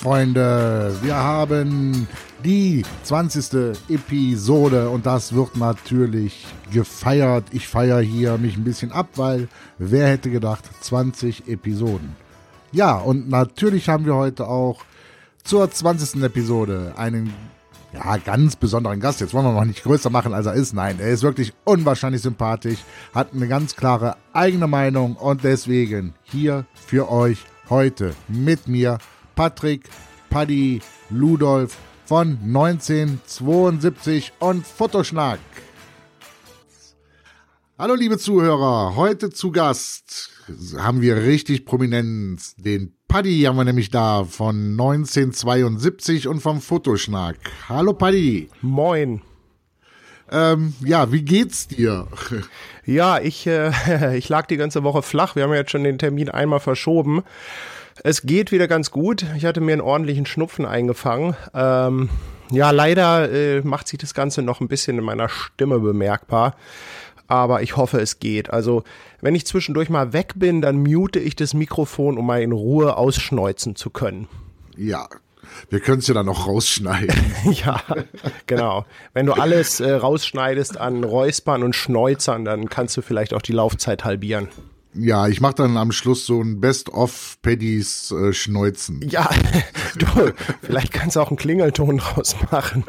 Freunde, wir haben die 20. Episode und das wird natürlich gefeiert. Ich feiere hier mich ein bisschen ab, weil wer hätte gedacht 20 Episoden. Ja, und natürlich haben wir heute auch zur 20. Episode einen ja, ganz besonderen Gast. Jetzt wollen wir noch nicht größer machen, als er ist. Nein, er ist wirklich unwahrscheinlich sympathisch, hat eine ganz klare eigene Meinung und deswegen hier für euch heute mit mir Patrick Paddy Ludolf von 1972 und Fotoschnack. Hallo liebe Zuhörer, heute zu Gast haben wir richtig Prominenz. Den Paddy haben wir nämlich da von 1972 und vom Fotoschnack. Hallo Paddy. Moin. Ähm, ja, wie geht's dir? Ja, ich, äh, ich lag die ganze Woche flach. Wir haben ja jetzt schon den Termin einmal verschoben. Es geht wieder ganz gut. Ich hatte mir einen ordentlichen Schnupfen eingefangen. Ähm, ja, leider äh, macht sich das Ganze noch ein bisschen in meiner Stimme bemerkbar. Aber ich hoffe, es geht. Also, wenn ich zwischendurch mal weg bin, dann mute ich das Mikrofon, um mal in Ruhe ausschneuzen zu können. Ja, wir können es ja dann noch rausschneiden. ja, genau. Wenn du alles äh, rausschneidest an Räuspern und Schnäuzern, dann kannst du vielleicht auch die Laufzeit halbieren. Ja, ich mache dann am Schluss so ein Best-of Paddys äh, Schneuzen. Ja, du, vielleicht kannst du auch einen Klingelton draus machen.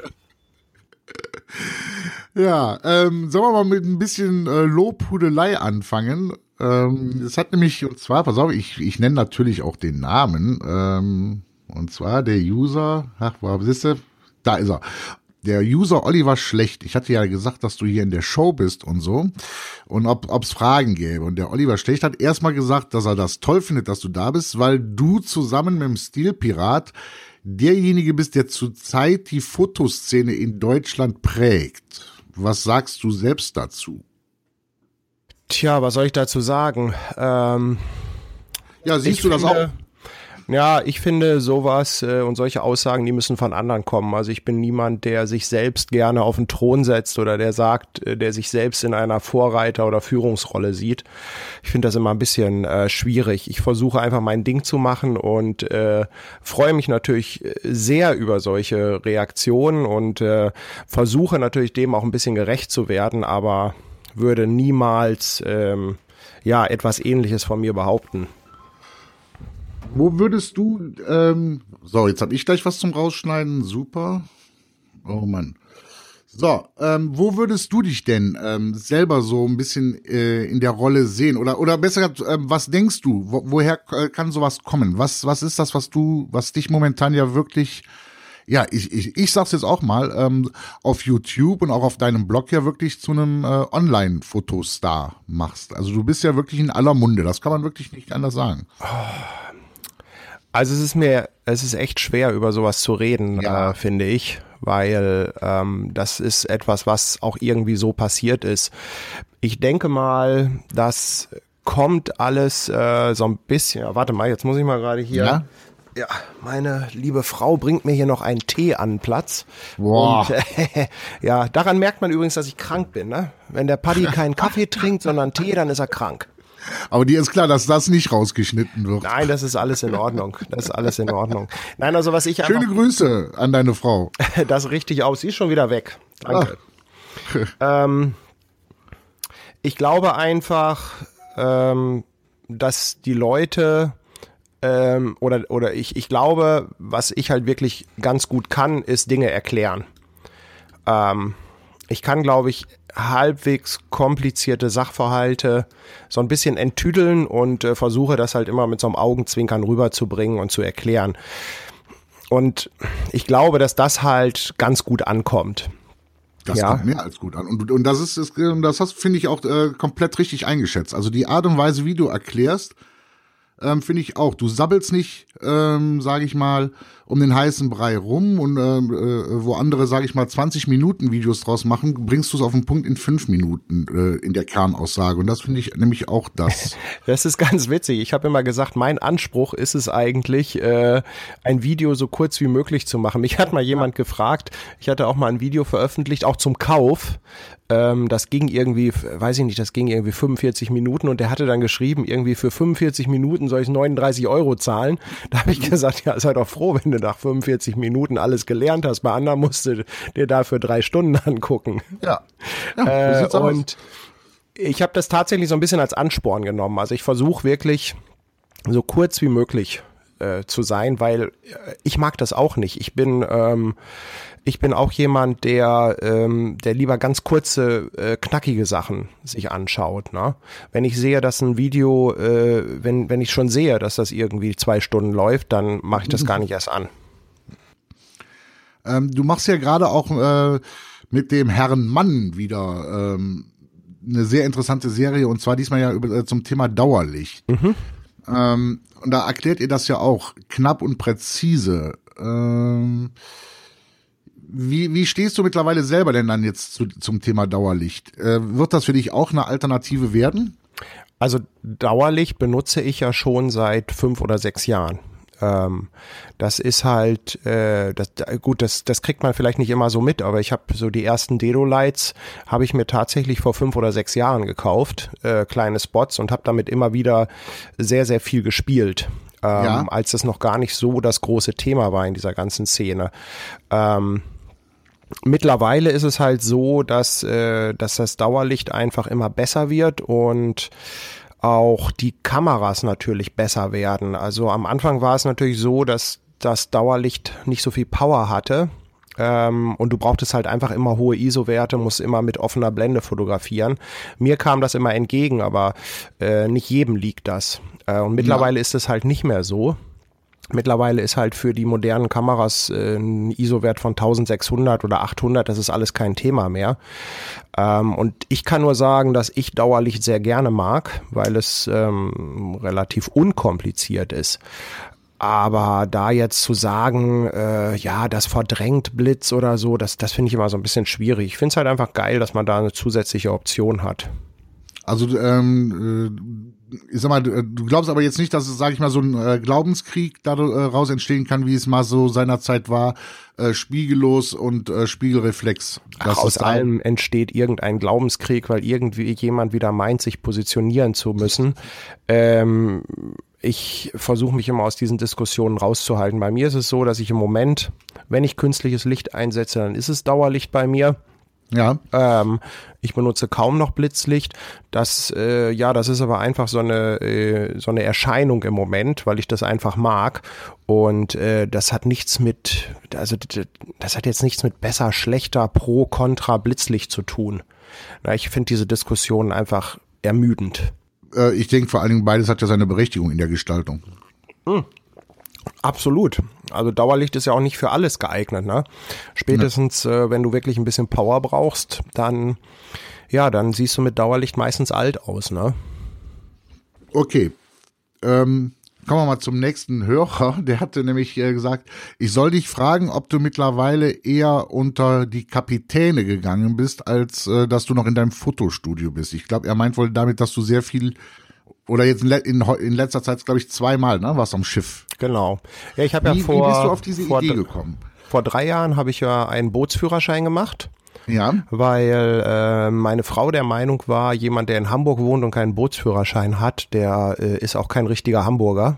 Ja, ähm, sollen wir mal mit ein bisschen äh, Lobhudelei anfangen? Ähm, es hat nämlich, und zwar, pass auf, ich, ich nenne natürlich auch den Namen. Ähm, und zwar der User, ach, wo bist du? Da ist er. Der User Oliver Schlecht. Ich hatte ja gesagt, dass du hier in der Show bist und so. Und ob es Fragen gäbe. Und der Oliver Schlecht hat erstmal gesagt, dass er das toll findet, dass du da bist, weil du zusammen mit dem Stilpirat derjenige bist, der zurzeit die Fotoszene in Deutschland prägt. Was sagst du selbst dazu? Tja, was soll ich dazu sagen? Ähm, ja, siehst du das auch? Ja, ich finde sowas äh, und solche Aussagen, die müssen von anderen kommen. Also ich bin niemand, der sich selbst gerne auf den Thron setzt oder der sagt, äh, der sich selbst in einer Vorreiter- oder Führungsrolle sieht. Ich finde das immer ein bisschen äh, schwierig. Ich versuche einfach mein Ding zu machen und äh, freue mich natürlich sehr über solche Reaktionen und äh, versuche natürlich dem auch ein bisschen gerecht zu werden, aber würde niemals ähm, ja etwas Ähnliches von mir behaupten. Wo würdest du, ähm, so, jetzt habe ich gleich was zum Rausschneiden, super. Oh Mann. So, ähm, wo würdest du dich denn ähm, selber so ein bisschen äh, in der Rolle sehen? Oder, oder besser gesagt, ähm, was denkst du? Wo, woher äh, kann sowas kommen? Was, was ist das, was du, was dich momentan ja wirklich, ja, ich, ich, ich sag's jetzt auch mal, ähm, auf YouTube und auch auf deinem Blog ja wirklich zu einem äh, Online-Fotostar machst. Also du bist ja wirklich in aller Munde, das kann man wirklich nicht anders sagen. Oh. Also es ist mir, es ist echt schwer, über sowas zu reden, ja. äh, finde ich, weil ähm, das ist etwas, was auch irgendwie so passiert ist. Ich denke mal, das kommt alles äh, so ein bisschen. Ja, warte mal, jetzt muss ich mal gerade hier. Ja? ja, meine liebe Frau bringt mir hier noch einen Tee an Platz. Boah. Und, äh, ja, daran merkt man übrigens, dass ich krank bin. Ne? Wenn der Paddy keinen Kaffee trinkt, sondern Tee, dann ist er krank. Aber dir ist klar, dass das nicht rausgeschnitten wird. Nein, das ist alles in Ordnung. Das ist alles in Ordnung. Nein, also was ich. Schöne Grüße an deine Frau. das richtig aus. Sie ist schon wieder weg. Danke. ähm, ich glaube einfach, ähm, dass die Leute ähm, oder oder ich ich glaube, was ich halt wirklich ganz gut kann, ist Dinge erklären. Ähm, ich kann, glaube ich, halbwegs komplizierte Sachverhalte so ein bisschen enttüdeln und äh, versuche das halt immer mit so einem Augenzwinkern rüberzubringen und zu erklären. Und ich glaube, dass das halt ganz gut ankommt. Das ja. kommt mehr als gut an. Und, und das ist, ist das hast, finde ich, auch äh, komplett richtig eingeschätzt. Also die Art und Weise, wie du erklärst, ähm, finde ich auch. Du sabbelst nicht, ähm, sage ich mal, um den heißen Brei rum und ähm, äh, wo andere, sage ich mal, 20 Minuten Videos draus machen, bringst du es auf den Punkt in fünf Minuten äh, in der Kernaussage. Und das finde ich nämlich auch das. Das ist ganz witzig. Ich habe immer gesagt, mein Anspruch ist es eigentlich, äh, ein Video so kurz wie möglich zu machen. Mich hat mal jemand gefragt, ich hatte auch mal ein Video veröffentlicht, auch zum Kauf, ähm, das ging irgendwie, weiß ich nicht, das ging irgendwie 45 Minuten und der hatte dann geschrieben, irgendwie für 45 Minuten soll ich 39 Euro zahlen. Da habe ich gesagt, ja, sei doch froh, wenn du nach 45 Minuten alles gelernt hast. Bei anderen musst du dir dafür drei Stunden angucken. Ja. ja äh, und ich habe das tatsächlich so ein bisschen als Ansporn genommen. Also ich versuche wirklich so kurz wie möglich äh, zu sein, weil äh, ich mag das auch nicht. Ich bin ähm, ich bin auch jemand, der, ähm, der lieber ganz kurze, äh, knackige Sachen sich anschaut. Ne? Wenn ich sehe, dass ein Video, äh, wenn, wenn ich schon sehe, dass das irgendwie zwei Stunden läuft, dann mache ich das gar nicht erst an. Ähm, du machst ja gerade auch äh, mit dem Herrn Mann wieder ähm, eine sehr interessante Serie und zwar diesmal ja über, äh, zum Thema Dauerlicht. Mhm. Ähm, und da erklärt ihr das ja auch knapp und präzise. Ähm, wie, wie stehst du mittlerweile selber denn dann jetzt zu, zum Thema Dauerlicht? Äh, wird das für dich auch eine Alternative werden? Also Dauerlicht benutze ich ja schon seit fünf oder sechs Jahren. Ähm, das ist halt, äh, das, gut, das, das kriegt man vielleicht nicht immer so mit, aber ich habe so die ersten Dedo-Lights habe ich mir tatsächlich vor fünf oder sechs Jahren gekauft, äh, kleine Spots und habe damit immer wieder sehr, sehr viel gespielt. Ähm, ja. als das noch gar nicht so das große Thema war in dieser ganzen Szene. Ähm, Mittlerweile ist es halt so, dass, äh, dass das Dauerlicht einfach immer besser wird und auch die Kameras natürlich besser werden. Also am Anfang war es natürlich so, dass das Dauerlicht nicht so viel Power hatte. Ähm, und du brauchtest halt einfach immer hohe ISO-Werte, musst immer mit offener Blende fotografieren. Mir kam das immer entgegen, aber äh, nicht jedem liegt das. Äh, und mittlerweile ja. ist es halt nicht mehr so. Mittlerweile ist halt für die modernen Kameras äh, ein ISO-Wert von 1600 oder 800, das ist alles kein Thema mehr. Ähm, und ich kann nur sagen, dass ich Dauerlicht sehr gerne mag, weil es ähm, relativ unkompliziert ist. Aber da jetzt zu sagen, äh, ja, das verdrängt Blitz oder so, das, das finde ich immer so ein bisschen schwierig. Ich finde es halt einfach geil, dass man da eine zusätzliche Option hat. Also ähm, äh, ich sag mal, du glaubst aber jetzt nicht, dass es, sag ich mal, so ein äh, Glaubenskrieg daraus äh, entstehen kann, wie es mal so seinerzeit war, äh, spiegellos und äh, Spiegelreflex. Ach, aus allem entsteht irgendein Glaubenskrieg, weil irgendwie jemand wieder meint, sich positionieren zu müssen. Ähm, ich versuche mich immer aus diesen Diskussionen rauszuhalten. Bei mir ist es so, dass ich im Moment, wenn ich künstliches Licht einsetze, dann ist es Dauerlicht bei mir. Ja. Ähm, ich benutze kaum noch Blitzlicht. Das, äh, ja, das ist aber einfach so eine, äh, so eine Erscheinung im Moment, weil ich das einfach mag. Und äh, das hat nichts mit, also das hat jetzt nichts mit besser, schlechter, pro, contra Blitzlicht zu tun. Na, ich finde diese Diskussion einfach ermüdend. Äh, ich denke vor allen Dingen, beides hat ja seine Berechtigung in der Gestaltung. Hm. Absolut. Also Dauerlicht ist ja auch nicht für alles geeignet. Ne? Spätestens, äh, wenn du wirklich ein bisschen Power brauchst, dann ja, dann siehst du mit Dauerlicht meistens alt aus. Ne? Okay. Ähm, kommen wir mal zum nächsten Hörer. Der hatte nämlich äh, gesagt, ich soll dich fragen, ob du mittlerweile eher unter die Kapitäne gegangen bist, als äh, dass du noch in deinem Fotostudio bist. Ich glaube, er meint wohl damit, dass du sehr viel oder jetzt in, in, in letzter Zeit, glaube ich, zweimal, ne, warst am Schiff. Genau. Ja, ich habe ja vor. Wie bist du auf diese vor, Idee gekommen? Vor drei Jahren habe ich ja einen Bootsführerschein gemacht. Ja. Weil äh, meine Frau der Meinung war, jemand, der in Hamburg wohnt und keinen Bootsführerschein hat, der äh, ist auch kein richtiger Hamburger.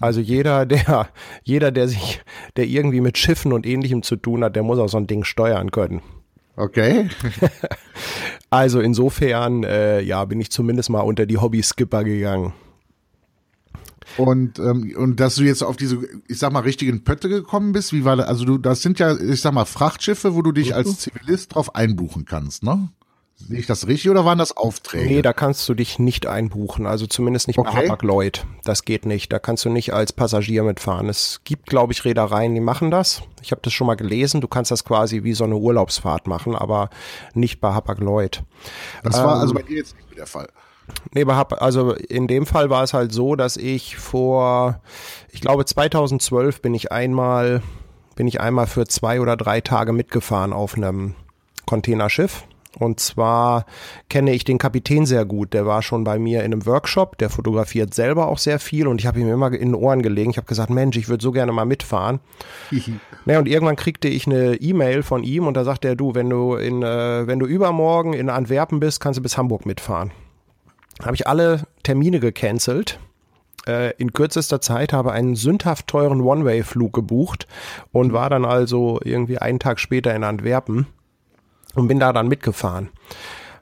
Also jeder, der, jeder, der sich, der irgendwie mit Schiffen und ähnlichem zu tun hat, der muss auch so ein Ding steuern können. Okay. also insofern, äh, ja, bin ich zumindest mal unter die Hobby-Skipper gegangen. Und, ähm, und dass du jetzt auf diese, ich sag mal, richtigen Pötte gekommen bist, wie war das? Also du, das sind ja, ich sag mal, Frachtschiffe, wo du dich als Zivilist drauf einbuchen kannst, ne? Sehe ich das richtig oder waren das Aufträge? Nee, da kannst du dich nicht einbuchen, also zumindest nicht Okay. bei Hapag-Lloyd. Das geht nicht, da kannst du nicht als Passagier mitfahren. Es gibt, glaube ich, Reedereien, die machen das. Ich habe das schon mal gelesen, du kannst das quasi wie so eine Urlaubsfahrt machen, aber nicht bei Hapag-Lloyd. das war ähm, also bei dir jetzt nicht der Fall. Nee, bei Hap- also in dem Fall war es halt so, dass ich vor, ich glaube 2012 bin ich einmal, bin ich einmal für zwei oder drei Tage mitgefahren auf einem Containerschiff. Und zwar kenne ich den Kapitän sehr gut. Der war schon bei mir in einem Workshop. Der fotografiert selber auch sehr viel und ich habe ihm immer in den Ohren gelegen. Ich habe gesagt, Mensch, ich würde so gerne mal mitfahren. Naja, und irgendwann kriegte ich eine E-Mail von ihm und da sagt er, du, wenn du in, äh, wenn du übermorgen in Antwerpen bist, kannst du bis Hamburg mitfahren. Habe ich alle Termine gecancelt. Äh, in kürzester Zeit habe einen sündhaft teuren One-Way-Flug gebucht und war dann also irgendwie einen Tag später in Antwerpen und bin da dann mitgefahren.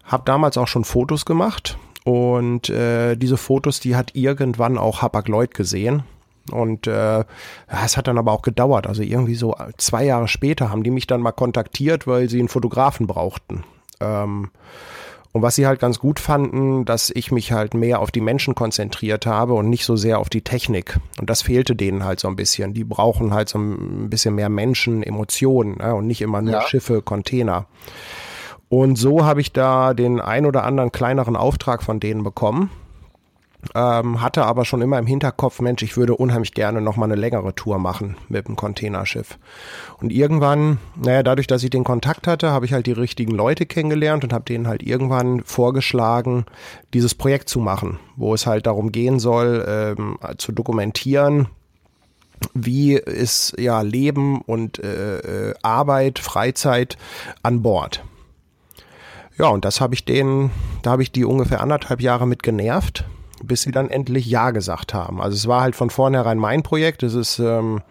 Hab damals auch schon Fotos gemacht und äh, diese Fotos, die hat irgendwann auch Hapag-Lloyd gesehen. Und äh, es hat dann aber auch gedauert. Also irgendwie so zwei Jahre später haben die mich dann mal kontaktiert, weil sie einen Fotografen brauchten. Ähm, und was sie halt ganz gut fanden, dass ich mich halt mehr auf die Menschen konzentriert habe und nicht so sehr auf die Technik. Und das fehlte denen halt so ein bisschen. Die brauchen halt so ein bisschen mehr Menschen, Emotionen ne? und nicht immer nur Ja. Schiffe, Container. Und so habe ich da den ein oder anderen kleineren Auftrag von denen bekommen. Ähm, hatte aber schon immer im Hinterkopf, Mensch, ich würde unheimlich gerne noch mal eine längere Tour machen mit dem Containerschiff. Und irgendwann, naja, dadurch, dass ich den Kontakt hatte, habe ich halt die richtigen Leute kennengelernt und habe denen halt irgendwann vorgeschlagen, dieses Projekt zu machen, wo es halt darum gehen soll, ähm, zu dokumentieren, wie ist ja Leben und äh, äh, Arbeit, Freizeit an Bord. Ja, und das habe ich denen, da habe ich die ungefähr anderthalb Jahre mit genervt, bis sie dann endlich Ja gesagt haben. Also es war halt von vornherein mein Projekt. Es ist, ähm,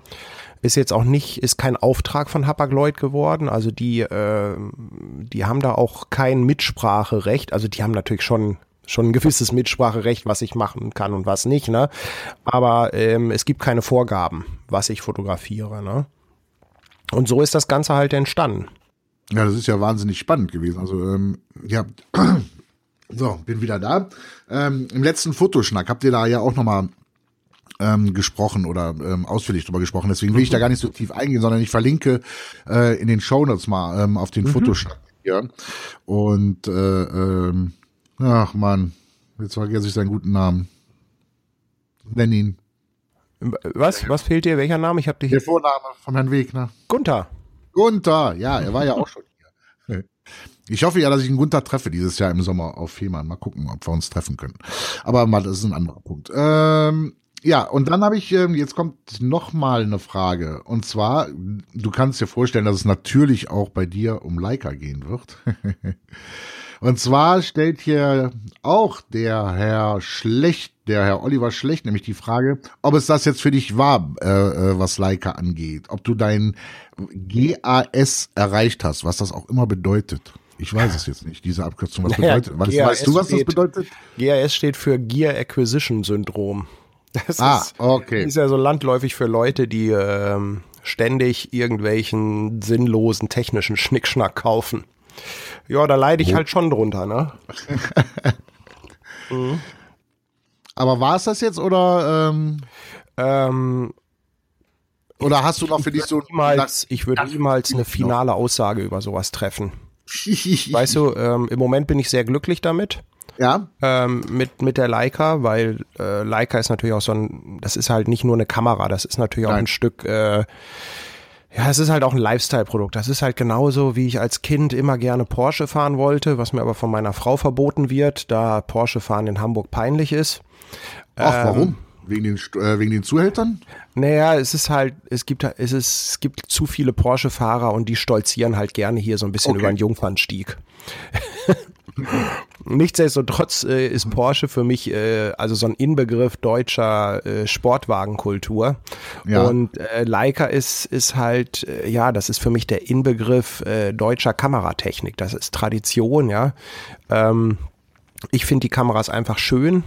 ist jetzt auch nicht, ist kein Auftrag von Hapag-Lloyd geworden. Also die, äh, die haben da auch kein Mitspracherecht. Also die haben natürlich schon schon ein gewisses Mitspracherecht, was ich machen kann und was nicht, ne? Aber ähm, es gibt keine Vorgaben, was ich fotografiere, ne? Und so ist das Ganze halt entstanden. Ja, das ist ja wahnsinnig spannend gewesen. Also, ähm, ja, so, bin wieder da. Ähm, Im letzten Fotoschnack habt ihr da ja auch nochmal ähm, gesprochen oder ähm, ausführlich drüber gesprochen. Deswegen will ich da gar nicht so tief eingehen, sondern ich verlinke äh, in den Shownotes mal ähm, auf den Fotoschnack hier. Und, äh, ähm, ach man, jetzt vergesse ich seinen guten Namen. Nenn ihn. Was? Was fehlt dir? Welcher Name? Ich habe dich. Der Vorname von Herrn Wegner. Gunther. Gunther, ja, er war ja auch schon. Ich hoffe ja, dass ich einen Gunther treffe dieses Jahr im Sommer auf Fehmarn. Mal gucken, ob wir uns treffen können. Aber mal, das ist ein anderer Punkt. Ähm, ja, und dann habe ich, ähm, jetzt kommt noch mal eine Frage. Und zwar, du kannst dir vorstellen, dass es natürlich auch bei dir um Leica gehen wird. und zwar stellt hier auch der Herr Schlecht, der Herr Oliver Schlecht, nämlich die Frage, ob es das jetzt für dich war, äh, äh, was Leica angeht. Ob du dein GAS erreicht hast, was das auch immer bedeutet. Ich weiß es jetzt nicht, diese Abkürzung, was Naja, bedeutet. Weißt, GAS weißt du, was das steht- bedeutet? GAS steht für Gear Acquisition Syndrom. Das Ah, ist, okay. ist ja so landläufig für Leute, die ähm, ständig irgendwelchen sinnlosen technischen Schnickschnack kaufen. Ja, da leide ich halt schon drunter, ne? Aber war es das jetzt oder ähm, Ähm, oder hast du noch für dich so niemals, ich würde niemals eine finale Aussage über sowas treffen. Weißt du, ähm, im Moment bin ich sehr glücklich damit. ja, ähm, mit, mit der Leica, weil äh, Leica ist natürlich auch so ein, das ist halt nicht nur eine Kamera, das ist natürlich auch Nein. ein Stück, äh, ja, es ist halt auch ein Lifestyle-Produkt. Das ist halt genauso, wie ich als Kind immer gerne Porsche fahren wollte, was mir aber von meiner Frau verboten wird, da Porsche fahren in Hamburg peinlich ist. ach warum? Wegen den äh, wegen den Zuhältern? Naja, es ist halt, es gibt, es ist, es gibt zu viele Porsche-Fahrer und die stolzieren halt gerne hier so ein bisschen Okay. über den Jungfernstieg. Nichtsdestotrotz äh, ist Porsche für mich äh, also so ein Inbegriff deutscher äh, Sportwagenkultur. Ja. Und äh, Leica ist, ist halt, äh, ja, das ist für mich der Inbegriff äh, deutscher Kameratechnik. Das ist Tradition, ja. Ähm, ich finde die Kameras einfach schön.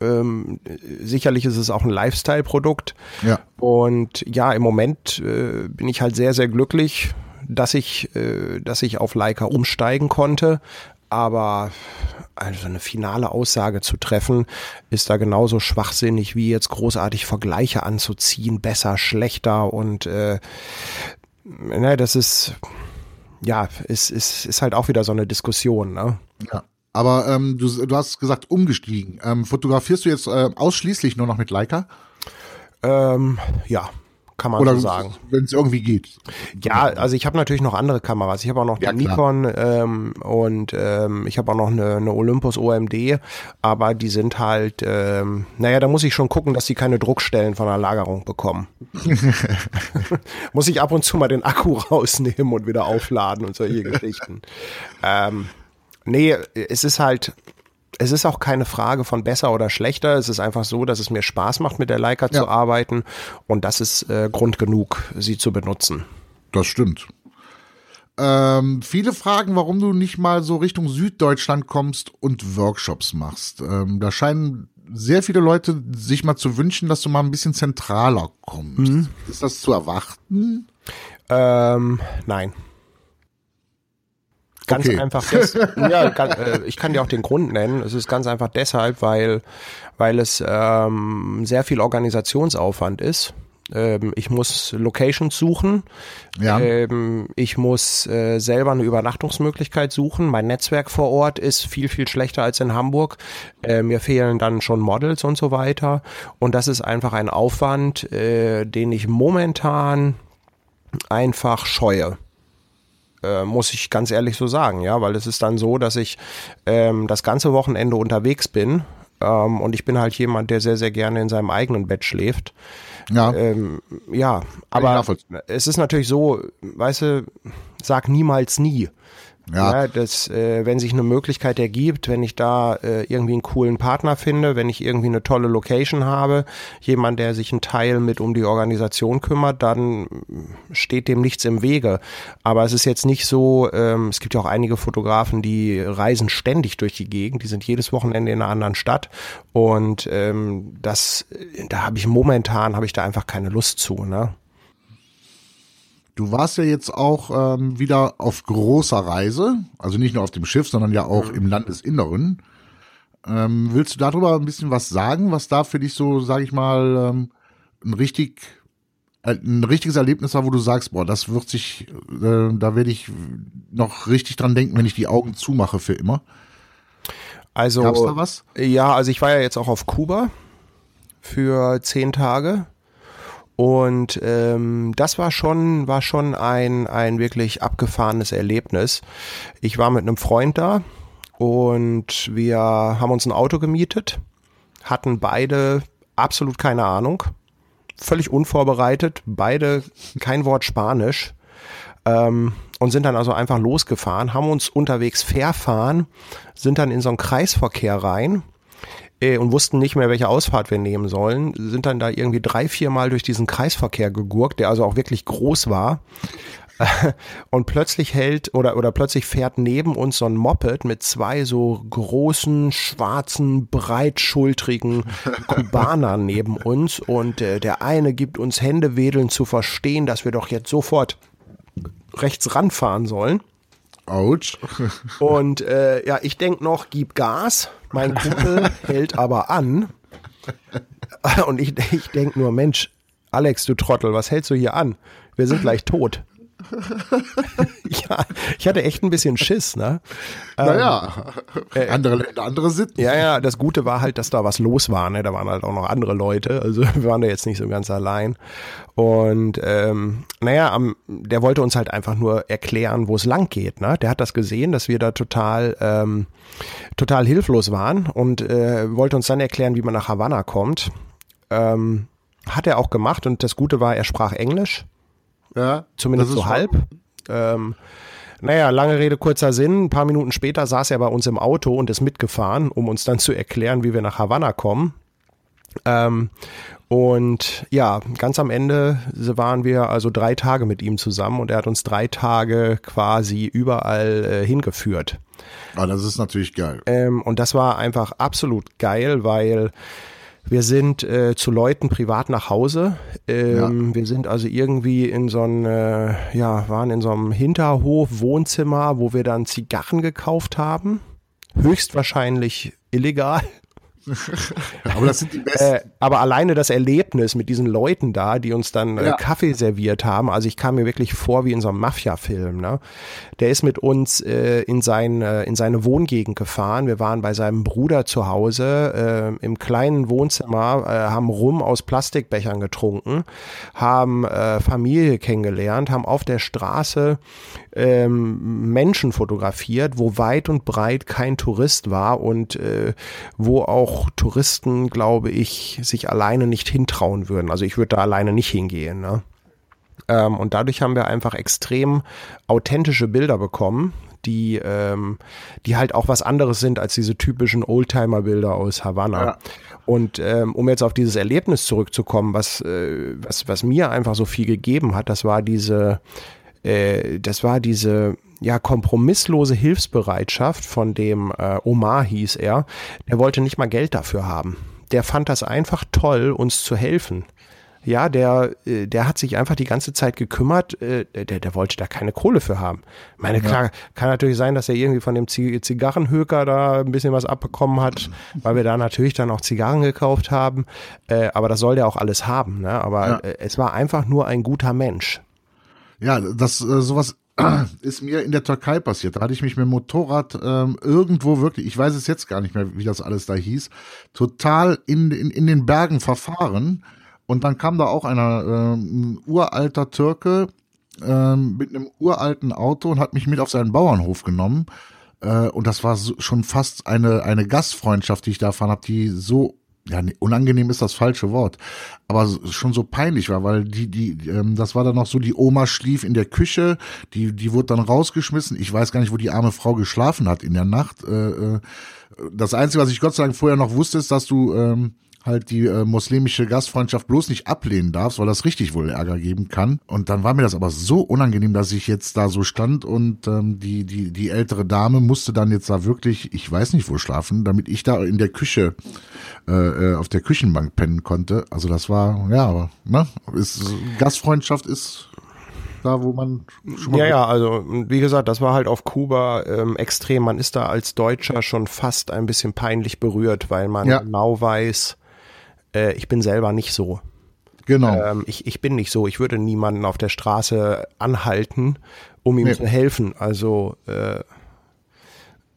Ähm, sicherlich ist es auch ein Lifestyle-Produkt. Ja. Und ja, im Moment äh, bin ich halt sehr, sehr glücklich, dass ich, äh, dass ich auf Leica umsteigen konnte. Aber also eine finale Aussage zu treffen, ist da genauso schwachsinnig wie jetzt großartig Vergleiche anzuziehen, besser, schlechter und äh, ne, das ist ja, ist, ist, ist halt auch wieder so eine Diskussion, ne? Ja. Aber ähm, du, du hast gesagt, umgestiegen. Ähm, fotografierst du jetzt äh, ausschließlich nur noch mit Leica? Ähm, ja, kann man Oder so sagen. wenn es irgendwie geht. Ja, also ich habe natürlich noch andere Kameras. Ich habe auch noch Ja, die klar. Nikon ähm, und ähm, ich habe auch noch eine, eine Olympus OMD, aber die sind halt, ähm, naja, da muss ich schon gucken, dass die keine Druckstellen von der Lagerung bekommen. muss ich ab und zu mal den Akku rausnehmen und wieder aufladen und solche Geschichten. Ähm, nee, es ist halt, es ist auch keine Frage von besser oder schlechter. Es ist einfach so, dass es mir Spaß macht, mit der Leica zu Ja. arbeiten und das ist äh, Grund genug, sie zu benutzen. Das stimmt. Ähm, viele fragen, warum du nicht mal so Richtung Süddeutschland kommst und Workshops machst. Ähm, da scheinen sehr viele Leute sich mal zu wünschen, dass du mal ein bisschen zentraler kommst. Mhm. Ist das zu erwarten? Ähm, nein. Ganz Okay. einfach, des, ja, ganz, äh, ich kann dir auch den Grund nennen. Es ist ganz einfach deshalb, weil, weil es ähm, sehr viel Organisationsaufwand ist. Ähm, ich muss Locations suchen. Ja. Ähm, ich muss äh, selber eine Übernachtungsmöglichkeit suchen. Mein Netzwerk vor Ort ist viel, viel schlechter als in Hamburg. Äh, mir fehlen dann schon Models und so weiter. Und das ist einfach ein Aufwand, äh, den ich momentan einfach scheue. Äh, muss ich ganz ehrlich so sagen, ja, weil es ist dann so, dass ich ähm, das ganze Wochenende unterwegs bin ähm, und ich bin halt jemand, der sehr, sehr gerne in seinem eigenen Bett schläft. Ja. Ähm, ja, aber es ist natürlich so, weißt du, sag niemals nie. Ja. Ja, das, äh, wenn sich eine Möglichkeit ergibt, wenn ich da äh, irgendwie einen coolen Partner finde, wenn ich irgendwie eine tolle Location habe, jemand, der sich einen Teil mit um die Organisation kümmert, dann steht dem nichts im Wege. Aber es ist jetzt nicht so, ähm, es gibt ja auch einige Fotografen, die reisen ständig durch die Gegend, die sind jedes Wochenende in einer anderen Stadt und ähm, das, da habe ich momentan, habe ich da einfach keine Lust zu, ne? Du warst ja jetzt auch ähm, wieder auf großer Reise, also nicht nur auf dem Schiff, sondern ja auch im Landesinneren. Ähm, willst du darüber ein bisschen was sagen, was da für dich so, sag ich mal, ähm, ein richtig äh, ein richtiges Erlebnis war, wo du sagst, boah, das wird sich, äh, da werde ich noch richtig dran denken, wenn ich die Augen zumache für immer. Also Gab's da was? Ja, also ich war ja jetzt auch auf Kuba für zehn Tage. Und ähm, das war schon, war schon ein, ein wirklich abgefahrenes Erlebnis. Ich war mit einem Freund da und wir haben uns ein Auto gemietet, hatten beide absolut keine Ahnung, völlig unvorbereitet, beide kein Wort Spanisch ähm, und sind dann also einfach losgefahren, haben uns unterwegs verfahren, sind dann in so einen Kreisverkehr rein und wussten nicht mehr, welche Ausfahrt wir nehmen sollen, sind dann da irgendwie drei, vier Mal durch diesen Kreisverkehr gegurkt, der also auch wirklich groß war. Und plötzlich hält oder, oder plötzlich fährt neben uns so ein Moped mit zwei so großen, schwarzen, breitschultrigen Kubanern neben uns. Und äh, der eine gibt uns Händewedeln zu verstehen, dass wir doch jetzt sofort rechts ranfahren sollen. Autsch. Und äh, ja, ich denk noch, gib Gas. Mein Kumpel hält aber an. Und ich, ich denk nur, Mensch, Alex, du Trottel, was hältst du hier an? Wir sind gleich tot. ja, ich hatte echt ein bisschen Schiss, ne? naja, andere Länder, andere Sitten. Ja, ja, das Gute war halt, dass da was los war, ne? Da waren halt auch noch andere Leute. Also wir waren da jetzt nicht so ganz allein. Und ähm, naja, am, der wollte uns halt einfach nur erklären, wo es lang geht. Ne? Der hat das gesehen, dass wir da total, ähm, total hilflos waren und äh, wollte uns dann erklären, wie man nach Havanna kommt. Ähm, hat er auch gemacht und das Gute war, er sprach Englisch. Ja, Zumindest so halb. Ähm, naja, lange Rede, kurzer Sinn. Ein paar Minuten später saß er bei uns im Auto und ist mitgefahren, um uns dann zu erklären, wie wir nach Havanna kommen. Ähm, und ja, ganz am Ende waren wir also drei Tage mit ihm zusammen und er hat uns drei Tage quasi überall äh, hingeführt. Ah, das ist natürlich geil. Ähm, und das war einfach absolut geil, weil wir sind äh, zu Leuten privat nach Hause. Ähm, ja. Wir sind also irgendwie in so einem, äh, ja, waren in so einem Hinterhof, Wohnzimmer, wo wir dann Zigarren gekauft haben. Höchstwahrscheinlich illegal. aber das sind die besten. Äh, aber alleine das Erlebnis mit diesen Leuten da, die uns dann äh, ja. Kaffee serviert haben, also ich kam mir wirklich vor wie in so einem Mafia-Film. Ne? Der ist mit uns äh, in, sein, äh, in seine Wohngegend gefahren. Wir waren bei seinem Bruder zu Hause äh, im kleinen Wohnzimmer, äh, haben Rum aus Plastikbechern getrunken, haben äh, Familie kennengelernt, haben auf der Straße ähm, Menschen fotografiert, wo weit und breit kein Tourist war und äh, wo auch Touristen, glaube ich, sich alleine nicht hintrauen würden. Also ich würde da alleine nicht hingehen. Ne? Ähm, und dadurch haben wir einfach extrem authentische Bilder bekommen, die, ähm, die halt auch was anderes sind als diese typischen Oldtimer-Bilder aus Havanna. Ja. Und ähm, um jetzt auf dieses Erlebnis zurückzukommen, was, äh, was, was mir einfach so viel gegeben hat, das war diese, äh, das war diese ja kompromisslose Hilfsbereitschaft von dem äh, Omar hieß er. Der wollte nicht mal Geld dafür haben. Der fand das einfach toll, uns zu helfen. Ja, der, äh, der hat sich einfach die ganze Zeit gekümmert, äh, der, der wollte da keine Kohle für haben. Meine, ja. klar, kann natürlich sein, dass er irgendwie von dem Zigarrenhöker da ein bisschen was abbekommen hat, weil wir da natürlich dann auch Zigarren gekauft haben. Äh, aber das soll der auch alles haben. Ne? Aber ja. es war einfach nur ein guter Mensch. Ja, das sowas ist mir in der Türkei passiert. Da hatte ich mich mit dem Motorrad ähm, irgendwo wirklich, ich weiß es jetzt gar nicht mehr, wie das alles da hieß, total in, in, in den Bergen verfahren. Und dann kam da auch einer, ähm, ein uralter Türke ähm, mit einem uralten Auto und hat mich mit auf seinen Bauernhof genommen. Äh, und das war so, schon fast eine, eine Gastfreundschaft, die ich da erfahren habe, die so ja, unangenehm ist das falsche Wort, aber schon so peinlich war, weil die, die, ähm, das war dann noch so, die Oma schlief in der Küche, die, die wurde dann rausgeschmissen. Ich weiß gar nicht, wo die arme Frau geschlafen hat in der Nacht. Äh, äh, das Einzige, was ich Gott sei Dank vorher noch wusste, ist, dass du ähm, halt die äh, muslimische Gastfreundschaft bloß nicht ablehnen darfst, weil das richtig wohl Ärger geben kann. Und dann war mir das aber so unangenehm, dass ich jetzt da so stand und ähm, die, die, die ältere Dame musste dann jetzt da wirklich, ich weiß nicht wo schlafen, damit ich da in der Küche, äh, äh auf der Küchenbank pennen konnte. Also das war, ja, aber, ne, ist, Gastfreundschaft ist da, wo man schon mal. Ja, ja, also wie gesagt, das war halt auf Kuba ähm, extrem. Man ist da als Deutscher schon fast ein bisschen peinlich berührt, weil man ja. genau weiß, äh, ich bin selber nicht so. Genau. Ähm, ich, ich bin nicht so. Ich würde niemanden auf der Straße anhalten, um ihm nee. zu helfen. Also äh,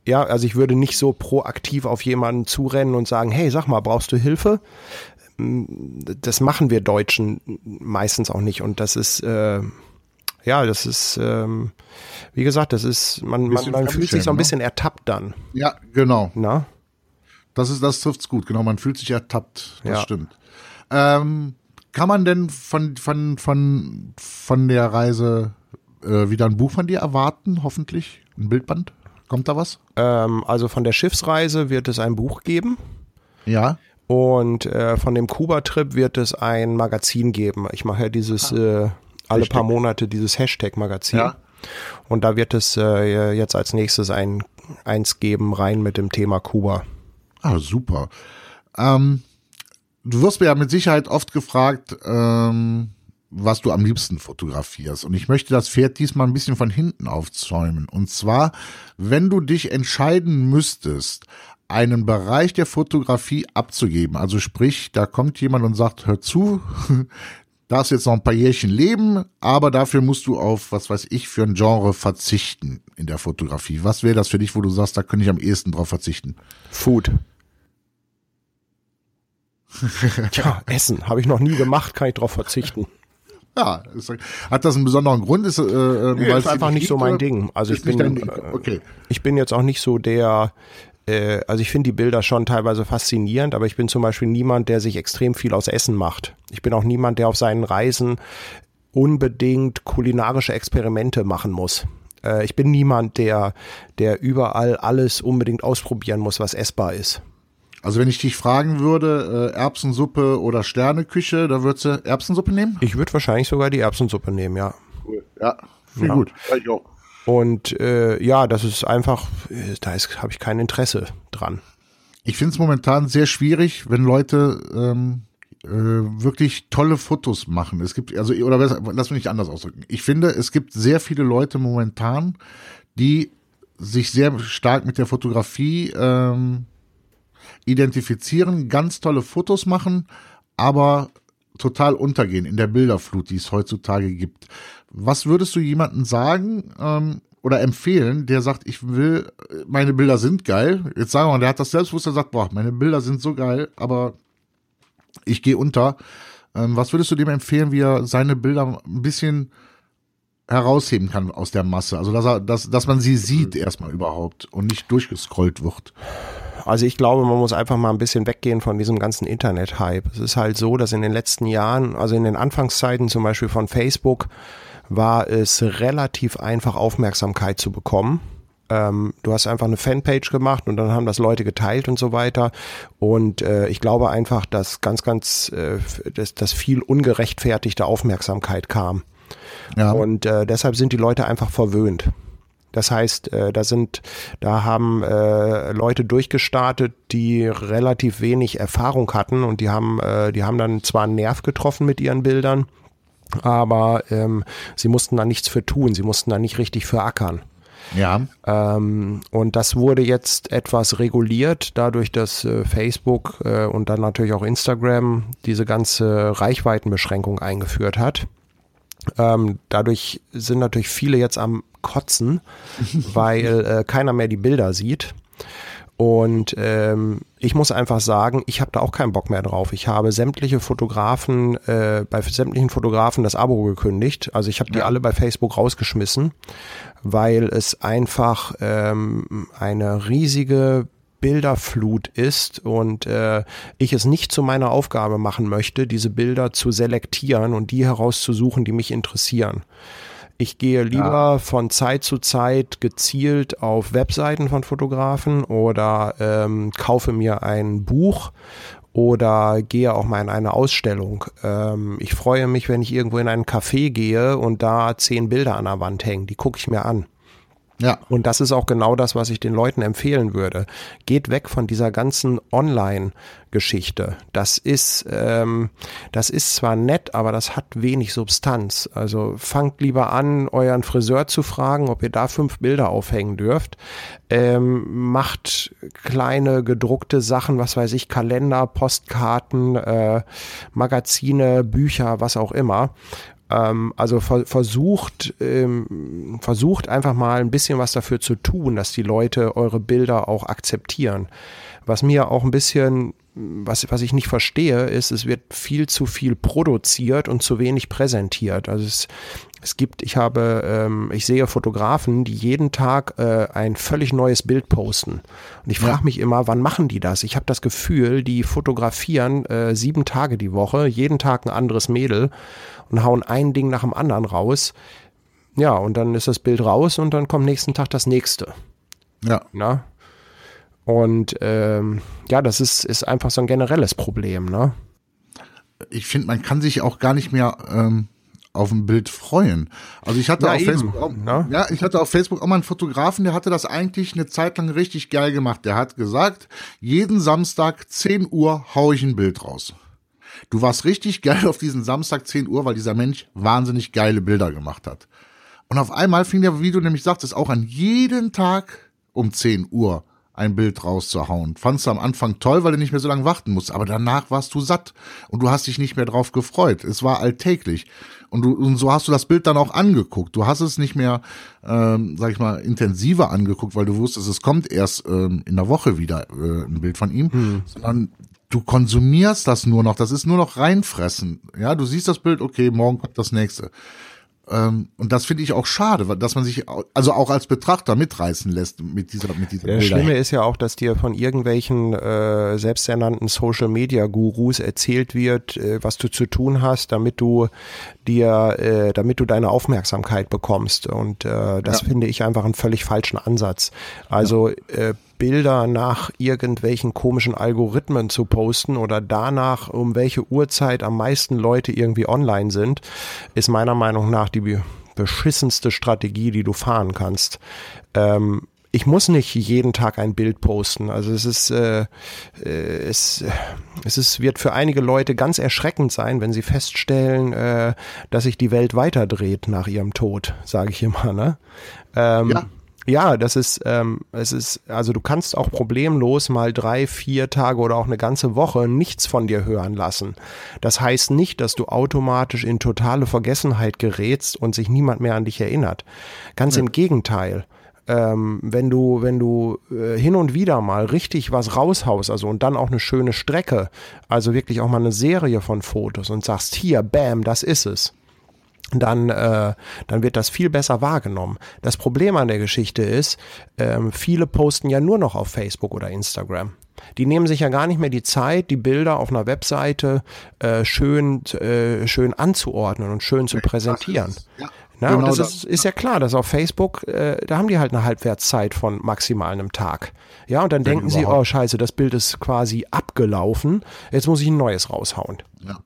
ja, also ich würde nicht so proaktiv auf jemanden zurennen und sagen, hey, sag mal, brauchst du Hilfe? Mm, das machen wir Deutschen meistens auch nicht. Und das ist äh, ja, das ist, ähm, wie gesagt, das ist, man, man, man fühlt sich so ein ne? bisschen ertappt dann. Ja, genau. Na? Das ist, das trifft's gut, genau. Man fühlt sich ertappt. Das ja. stimmt. Ähm, kann man denn von, von, von, von der Reise äh, wieder ein Buch von dir erwarten, hoffentlich? Ein Bildband? Kommt da was? Ähm, also von der Schiffsreise wird es ein Buch geben. Ja. Und äh, von dem Kuba-Trip wird es ein Magazin geben. Ich mache ja dieses ah. äh, alle Hashtag. paar Monate dieses Hashtag-Magazin. Ja. Und da wird es äh, jetzt als nächstes ein, eins geben, rein mit dem Thema Kuba. Ah, super. Ähm, du wirst mir ja mit Sicherheit oft gefragt, ähm, was du am liebsten fotografierst. Und ich möchte das Pferd diesmal ein bisschen von hinten aufzäumen. Und zwar, wenn du dich entscheiden müsstest, einen Bereich der Fotografie abzugeben. Also sprich, da kommt jemand und sagt, hör zu, darfst jetzt noch ein paar Jährchen leben, aber dafür musst du auf, was weiß ich, für ein Genre verzichten in der Fotografie. Was wäre das für dich, wo du sagst, da könnte ich am ehesten drauf verzichten? Food. Tja, Essen habe ich noch nie gemacht, kann ich drauf verzichten. Ja, ist, hat das einen besonderen Grund? Ist, äh, nee, ist einfach nicht so mein Ding. Also ich bin, äh, okay. ich bin jetzt auch nicht so der, äh, also ich finde die Bilder schon teilweise faszinierend, aber ich bin zum Beispiel niemand, der sich extrem viel aus Essen macht. Ich bin auch niemand, der auf seinen Reisen unbedingt kulinarische Experimente machen muss. Äh, ich bin niemand, der, der überall alles unbedingt ausprobieren muss, was essbar ist. Also wenn ich dich fragen würde, äh, Erbsensuppe oder Sterneküche, da würdest du Erbsensuppe nehmen? Ich würde wahrscheinlich sogar die Erbsensuppe nehmen, ja. Cool. Ja, viel Ja. gut. Ja, ich auch. Und äh, ja, das ist einfach, äh, da habe ich kein Interesse dran. Ich finde es momentan sehr schwierig, wenn Leute ähm, äh, wirklich tolle Fotos machen. Es gibt, also, oder lass mich nicht anders ausdrücken. Ich finde, es gibt sehr viele Leute momentan, die sich sehr stark mit der Fotografie ähm, identifizieren, ganz tolle Fotos machen, aber total untergehen in der Bilderflut, die es heutzutage gibt. Was würdest du jemandem sagen ähm, oder empfehlen, der sagt, ich will, meine Bilder sind geil. Jetzt sagen wir mal, der hat das Selbstbewusstsein, sagt, boah, meine Bilder sind so geil, aber ich gehe unter. Ähm, was würdest du dem empfehlen, wie er seine Bilder ein bisschen herausheben kann aus der Masse? Also, dass er, dass, dass man sie sieht erstmal überhaupt und nicht durchgescrollt wird. Also ich glaube, man muss einfach mal ein bisschen weggehen von diesem ganzen Internet-Hype. Es ist halt so, dass in den letzten Jahren, also in den Anfangszeiten zum Beispiel von Facebook, war es relativ einfach, Aufmerksamkeit zu bekommen. Ähm, du hast einfach eine Fanpage gemacht und dann haben das Leute geteilt und so weiter. Und äh, ich glaube einfach, dass ganz, ganz, äh, dass, dass viel ungerechtfertigte Aufmerksamkeit kam. Ja. Und äh, deshalb sind die Leute einfach verwöhnt. Das heißt, äh, da sind, da haben äh, Leute durchgestartet, die relativ wenig Erfahrung hatten und die haben, äh, die haben dann zwar einen Nerv getroffen mit ihren Bildern, aber ähm, sie mussten da nichts für tun, sie mussten da nicht richtig für ackern. Ja. Ähm, und das wurde jetzt etwas reguliert, dadurch, dass äh, Facebook äh, und dann natürlich auch Instagram diese ganze Reichweitenbeschränkung eingeführt hat. Ähm, dadurch sind natürlich viele jetzt am Kotzen, weil äh, keiner mehr die Bilder sieht. Und ähm, ich muss einfach sagen, ich habe da auch keinen Bock mehr drauf. Ich habe sämtliche Fotografen, äh, bei sämtlichen Fotografen das Abo gekündigt. Also ich habe die alle bei Facebook rausgeschmissen, weil es einfach ähm, eine riesige Bilderflut ist und äh, ich es nicht zu meiner Aufgabe machen möchte, diese Bilder zu selektieren und die herauszusuchen, die mich interessieren. Ich gehe lieber von Zeit zu Zeit gezielt auf Webseiten von Fotografen oder ähm, kaufe mir ein Buch oder gehe auch mal in eine Ausstellung. Ähm, ich freue mich, wenn ich irgendwo in einen Café gehe und da zehn Bilder an der Wand hängen. Die gucke ich mir an. Ja. Und das ist auch genau das, was ich den Leuten empfehlen würde. Geht weg von dieser ganzen Online-Geschichte. Das ist, ähm, das ist zwar nett, aber das hat wenig Substanz. Also fangt lieber an, euren Friseur zu fragen, ob ihr da fünf Bilder aufhängen dürft. Ähm, macht kleine gedruckte Sachen, was weiß ich, Kalender, Postkarten, äh, Magazine, Bücher, was auch immer ähm, also ver versucht, ähm, versucht einfach mal ein bisschen was dafür zu tun, dass die Leute eure Bilder auch akzeptieren. Was mir auch ein bisschen, was, was ich nicht verstehe, ist, es wird viel zu viel produziert und zu wenig präsentiert. Also es, es gibt, ich habe, ähm, ich sehe Fotografen, die jeden Tag äh, ein völlig neues Bild posten. Und ich frage mich immer, wann machen die das? Ich habe das Gefühl, die fotografieren äh, sieben Tage die Woche, jeden Tag ein anderes Mädel und hauen ein Ding nach dem anderen raus. Ja, und dann ist das Bild raus und dann kommt nächsten Tag das nächste. Ja. Ne? Und ähm, ja, das ist, ist einfach so ein generelles Problem, ne? Ich finde, man kann sich auch gar nicht mehr ähm, auf ein Bild freuen. Also ich hatte Ja, auf eben, Facebook auch, ne? ja, ich hatte auf Facebook auch mal einen Fotografen, der hatte das eigentlich eine Zeit lang richtig geil gemacht. Der hat gesagt, jeden Samstag 10 Uhr hau ich ein Bild raus. Du warst richtig geil auf diesen Samstag 10 Uhr, weil dieser Mensch wahnsinnig geile Bilder gemacht hat. Und auf einmal fing der, wie du nämlich sagtest, auch an jeden Tag um 10 Uhr ein Bild rauszuhauen. Fandst du am Anfang toll, weil du nicht mehr so lange warten musst, aber danach warst du satt und du hast dich nicht mehr drauf gefreut. Es war alltäglich. Und, du, und so hast du das Bild dann auch angeguckt. Du hast es nicht mehr, ähm, sag ich mal, intensiver angeguckt, weil du wusstest, es kommt erst ähm, in der Woche wieder äh, ein Bild von ihm, sondern du konsumierst das nur noch. Das ist nur noch reinfressen. Ja, du siehst das Bild, okay, morgen kommt das nächste. Ähm, und das finde ich auch schade, dass man sich also auch als Betrachter mitreißen lässt mit dieser mit dieser Das Schlimme ist ja auch, dass dir von irgendwelchen äh, selbsternannten Social Media Gurus erzählt wird, äh, was du zu tun hast, damit du dir, äh, damit du deine Aufmerksamkeit bekommst. Und äh, das Ja. finde ich einfach einen völlig falschen Ansatz. Also äh, Bilder nach irgendwelchen komischen Algorithmen zu posten oder danach, um welche Uhrzeit am meisten Leute irgendwie online sind, ist meiner Meinung nach die beschissenste Strategie, die du fahren kannst. Ähm, ich muss nicht jeden Tag ein Bild posten. Also es ist, äh, äh, es, es ist, wird für einige Leute ganz erschreckend sein, wenn sie feststellen, äh, dass sich die Welt weiterdreht nach ihrem Tod, sage ich immer. Ne? Ähm, ja. Ja, das ist, ähm, es ist, also du kannst auch problemlos mal drei, vier Tage oder auch eine ganze Woche nichts von dir hören lassen. Das heißt nicht, dass du automatisch in totale Vergessenheit gerätst und sich niemand mehr an dich erinnert. Ganz ja. im Gegenteil ähm, wenn du, wenn du äh, hin und wieder mal richtig was raushaust, also und dann auch eine schöne Strecke, also wirklich auch mal eine Serie von Fotos und sagst, hier, bam, das ist es dann, äh, dann wird das viel besser wahrgenommen. Das Problem an der Geschichte ist, ähm, viele posten ja nur noch auf Facebook oder Instagram. Die nehmen sich ja gar nicht mehr die Zeit, die Bilder auf einer Webseite äh, schön, äh, schön anzuordnen und schön zu präsentieren. Ja. Na, genau und das, das ist, ist ja klar, dass auf Facebook, äh, da haben die halt eine Halbwertszeit von maximal einem Tag. Ja, und dann Wenn denken überhaupt. sie, oh scheiße, das Bild ist quasi abgelaufen, jetzt muss ich ein neues raushauen. Ja.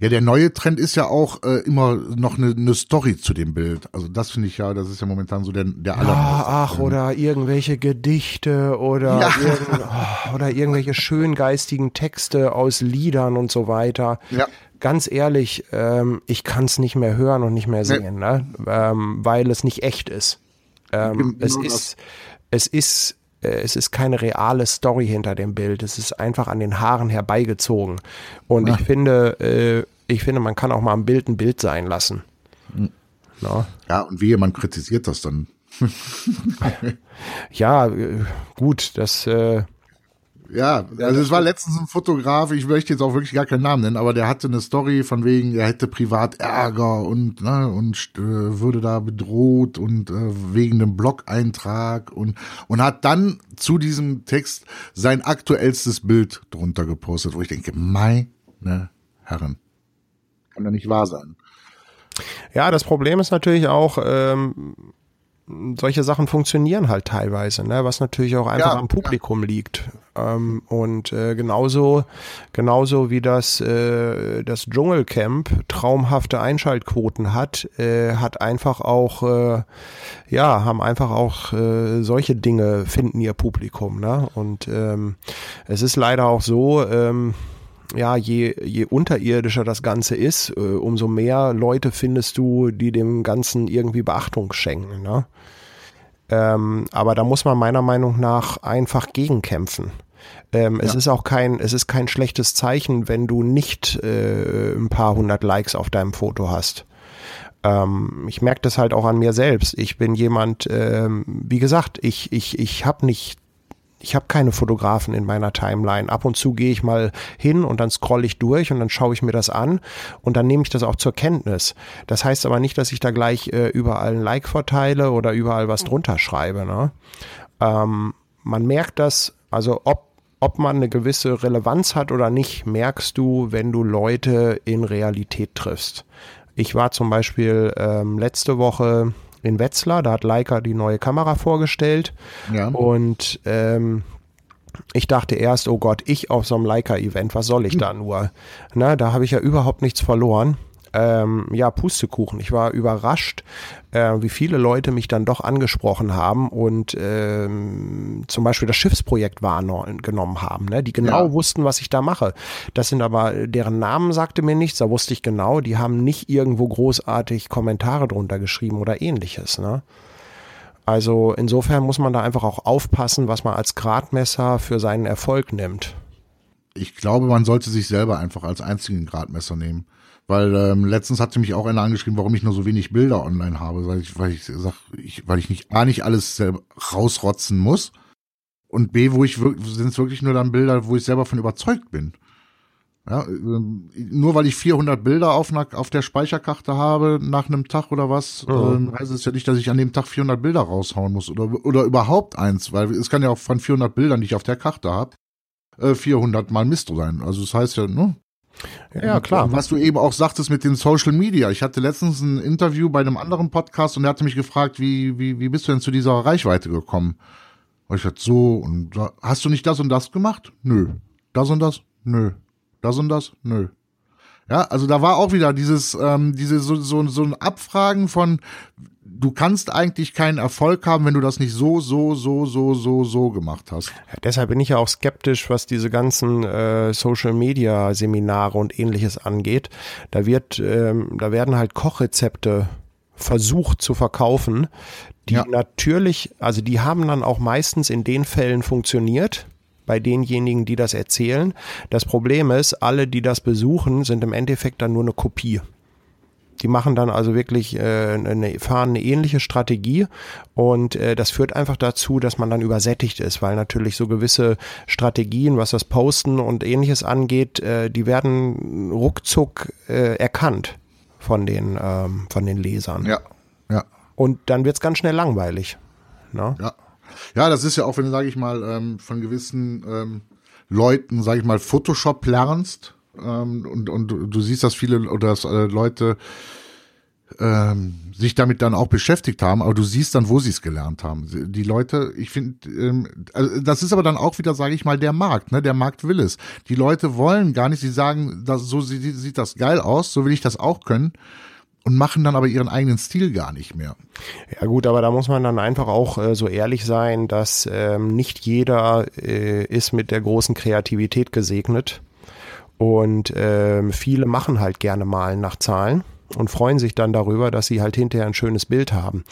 Ja, der neue Trend ist ja auch äh, immer noch eine, eine Story zu dem Bild. Also das finde ich ja, das ist ja momentan so der, der aller. Ja, ach, oder irgendwelche Gedichte oder, ja. irgend, oh, oder irgendwelche schöngeistigen Texte aus Liedern und so weiter. Ja ganz ehrlich, ähm, ich kann es nicht mehr hören und nicht mehr sehen, ne? ähm, weil es nicht echt ist. Ähm, es ist, es ist, es ist keine reale Story hinter dem Bild. Es ist einfach an den Haaren herbeigezogen. Und ja. ich finde, äh, ich finde, man kann auch mal ein Bild ein Bild sein lassen. Hm. Ja, ja und wie jemand kritisiert das dann. ja, äh, gut, das äh, ja, also es war letztens ein Fotograf, ich möchte jetzt auch wirklich gar keinen Namen nennen, aber der hatte eine Story von wegen, er hätte privat Ärger und ne, und äh, würde da bedroht und äh, wegen einem Blog-Eintrag und und hat dann zu diesem Text sein aktuellstes Bild drunter gepostet, wo ich denke, meine Herren, kann doch nicht wahr sein. Ja, das Problem ist natürlich auch, ähm, solche Sachen funktionieren halt teilweise, ne? was natürlich auch einfach ja, am Publikum ja. liegt. Ähm, und äh, genauso, genauso wie das, äh, das Dschungelcamp traumhafte Einschaltquoten hat, äh, hat einfach auch, äh, ja, haben einfach auch äh, solche Dinge finden ihr Publikum. Ne? Und ähm, es ist leider auch so, ähm, ja, je, je unterirdischer das Ganze ist, äh, umso mehr Leute findest du, die dem Ganzen irgendwie Beachtung schenken. Ne? Ähm, aber da muss man meiner Meinung nach einfach gegenkämpfen. Ähm, ja. Es ist auch kein, es ist kein schlechtes Zeichen, wenn du nicht äh, ein paar hundert Likes auf deinem Foto hast. Ähm, ich merke das halt auch an mir selbst. Ich bin jemand, ähm, wie gesagt, ich, ich, ich habe nicht ich habe keine Fotografen in meiner Timeline. Ab und zu gehe ich mal hin und dann scroll ich durch und dann schaue ich mir das an und dann nehme ich das auch zur Kenntnis. Das heißt aber nicht, dass ich da gleich äh, überall ein Like verteile oder überall was drunter schreibe. Ne? Ähm, man merkt das, also ob ob man eine gewisse Relevanz hat oder nicht, merkst du, wenn du Leute in Realität triffst. Ich war zum Beispiel ähm, letzte Woche in Wetzlar. Da hat Leica die neue Kamera vorgestellt. Ja. Und ähm, ich dachte erst, oh Gott, ich auf so einem Leica-Event, was soll ich da nur? Na, da habe ich ja überhaupt nichts verloren ähm, ja, Pustekuchen. Ich war überrascht, äh, wie viele Leute mich dann doch angesprochen haben und ähm, zum Beispiel das Schiffsprojekt wahrgenommen haben, ne? die genau ja. wussten, was ich da mache. Das sind aber, deren Namen sagte mir nichts, da wusste ich genau, die haben nicht irgendwo großartig Kommentare drunter geschrieben oder ähnliches. Ne? Also insofern muss man da einfach auch aufpassen, was man als Gradmesser für seinen Erfolg nimmt. Ich glaube, man sollte sich selber einfach als einzigen Gradmesser nehmen. Weil ähm, letztens hatte mich auch einer angeschrieben, warum ich nur so wenig Bilder online habe, weil ich, weil ich sag, ich, weil ich nicht A nicht alles selber rausrotzen muss und B, wo ich sind es wirklich nur dann Bilder, wo ich selber von überzeugt bin. Ja, ähm, nur weil ich 400 Bilder auf, einer, auf der Speicherkarte habe nach einem Tag oder was, mhm. ähm, heißt es ja nicht, dass ich an dem Tag 400 Bilder raushauen muss oder, oder überhaupt eins, weil es kann ja auch von 400 Bildern, die ich auf der Karte habe, äh, 400 mal Mist sein. Also das heißt ja, ne, ja, klar. Was du eben auch sagtest mit den Social Media. Ich hatte letztens ein Interview bei einem anderen Podcast und er hatte mich gefragt, wie, wie, wie bist du denn zu dieser Reichweite gekommen? Weil ich halt so und hast du nicht das und das gemacht? Nö. Das und das? Nö. Das und das? Nö. Ja, also da war auch wieder dieses, ähm, diese so, so, so ein Abfragen von, du kannst eigentlich keinen Erfolg haben, wenn du das nicht so, so, so, so, so, so gemacht hast. Ja, deshalb bin ich ja auch skeptisch, was diese ganzen äh, Social Media Seminare und ähnliches angeht. Da wird, ähm, da werden halt Kochrezepte versucht zu verkaufen, die ja. natürlich, also die haben dann auch meistens in den Fällen funktioniert, bei denjenigen, die das erzählen. Das Problem ist, alle, die das besuchen, sind im Endeffekt dann nur eine Kopie. Die machen dann also wirklich äh, eine, fahren eine ähnliche Strategie und äh, das führt einfach dazu, dass man dann übersättigt ist, weil natürlich so gewisse Strategien, was das Posten und ähnliches angeht, äh, die werden ruckzuck äh, erkannt von den, ähm, von den Lesern. Ja, ja. Und dann wird's ganz schnell langweilig. Ne? Ja. Ja, das ist ja auch, wenn du, sag ich mal, ähm, von gewissen ähm, Leuten, sag ich mal, Photoshop lernst ähm, und, und du siehst, dass viele oder dass äh, Leute ähm, sich damit dann auch beschäftigt haben, aber du siehst dann, wo sie es gelernt haben. Die Leute, ich finde, ähm, also das ist aber dann auch wieder, sage ich mal, der Markt. Ne, der Markt will es. Die Leute wollen gar nicht. Sie sagen, das, so sieht, sieht das geil aus, so will ich das auch können und machen dann aber ihren eigenen Stil gar nicht mehr. Ja gut, aber da muss man dann einfach auch äh, so ehrlich sein, dass ähm, nicht jeder äh, ist mit der großen Kreativität gesegnet und ähm, viele machen halt gerne malen nach Zahlen und freuen sich dann darüber, dass sie halt hinterher ein schönes Bild haben.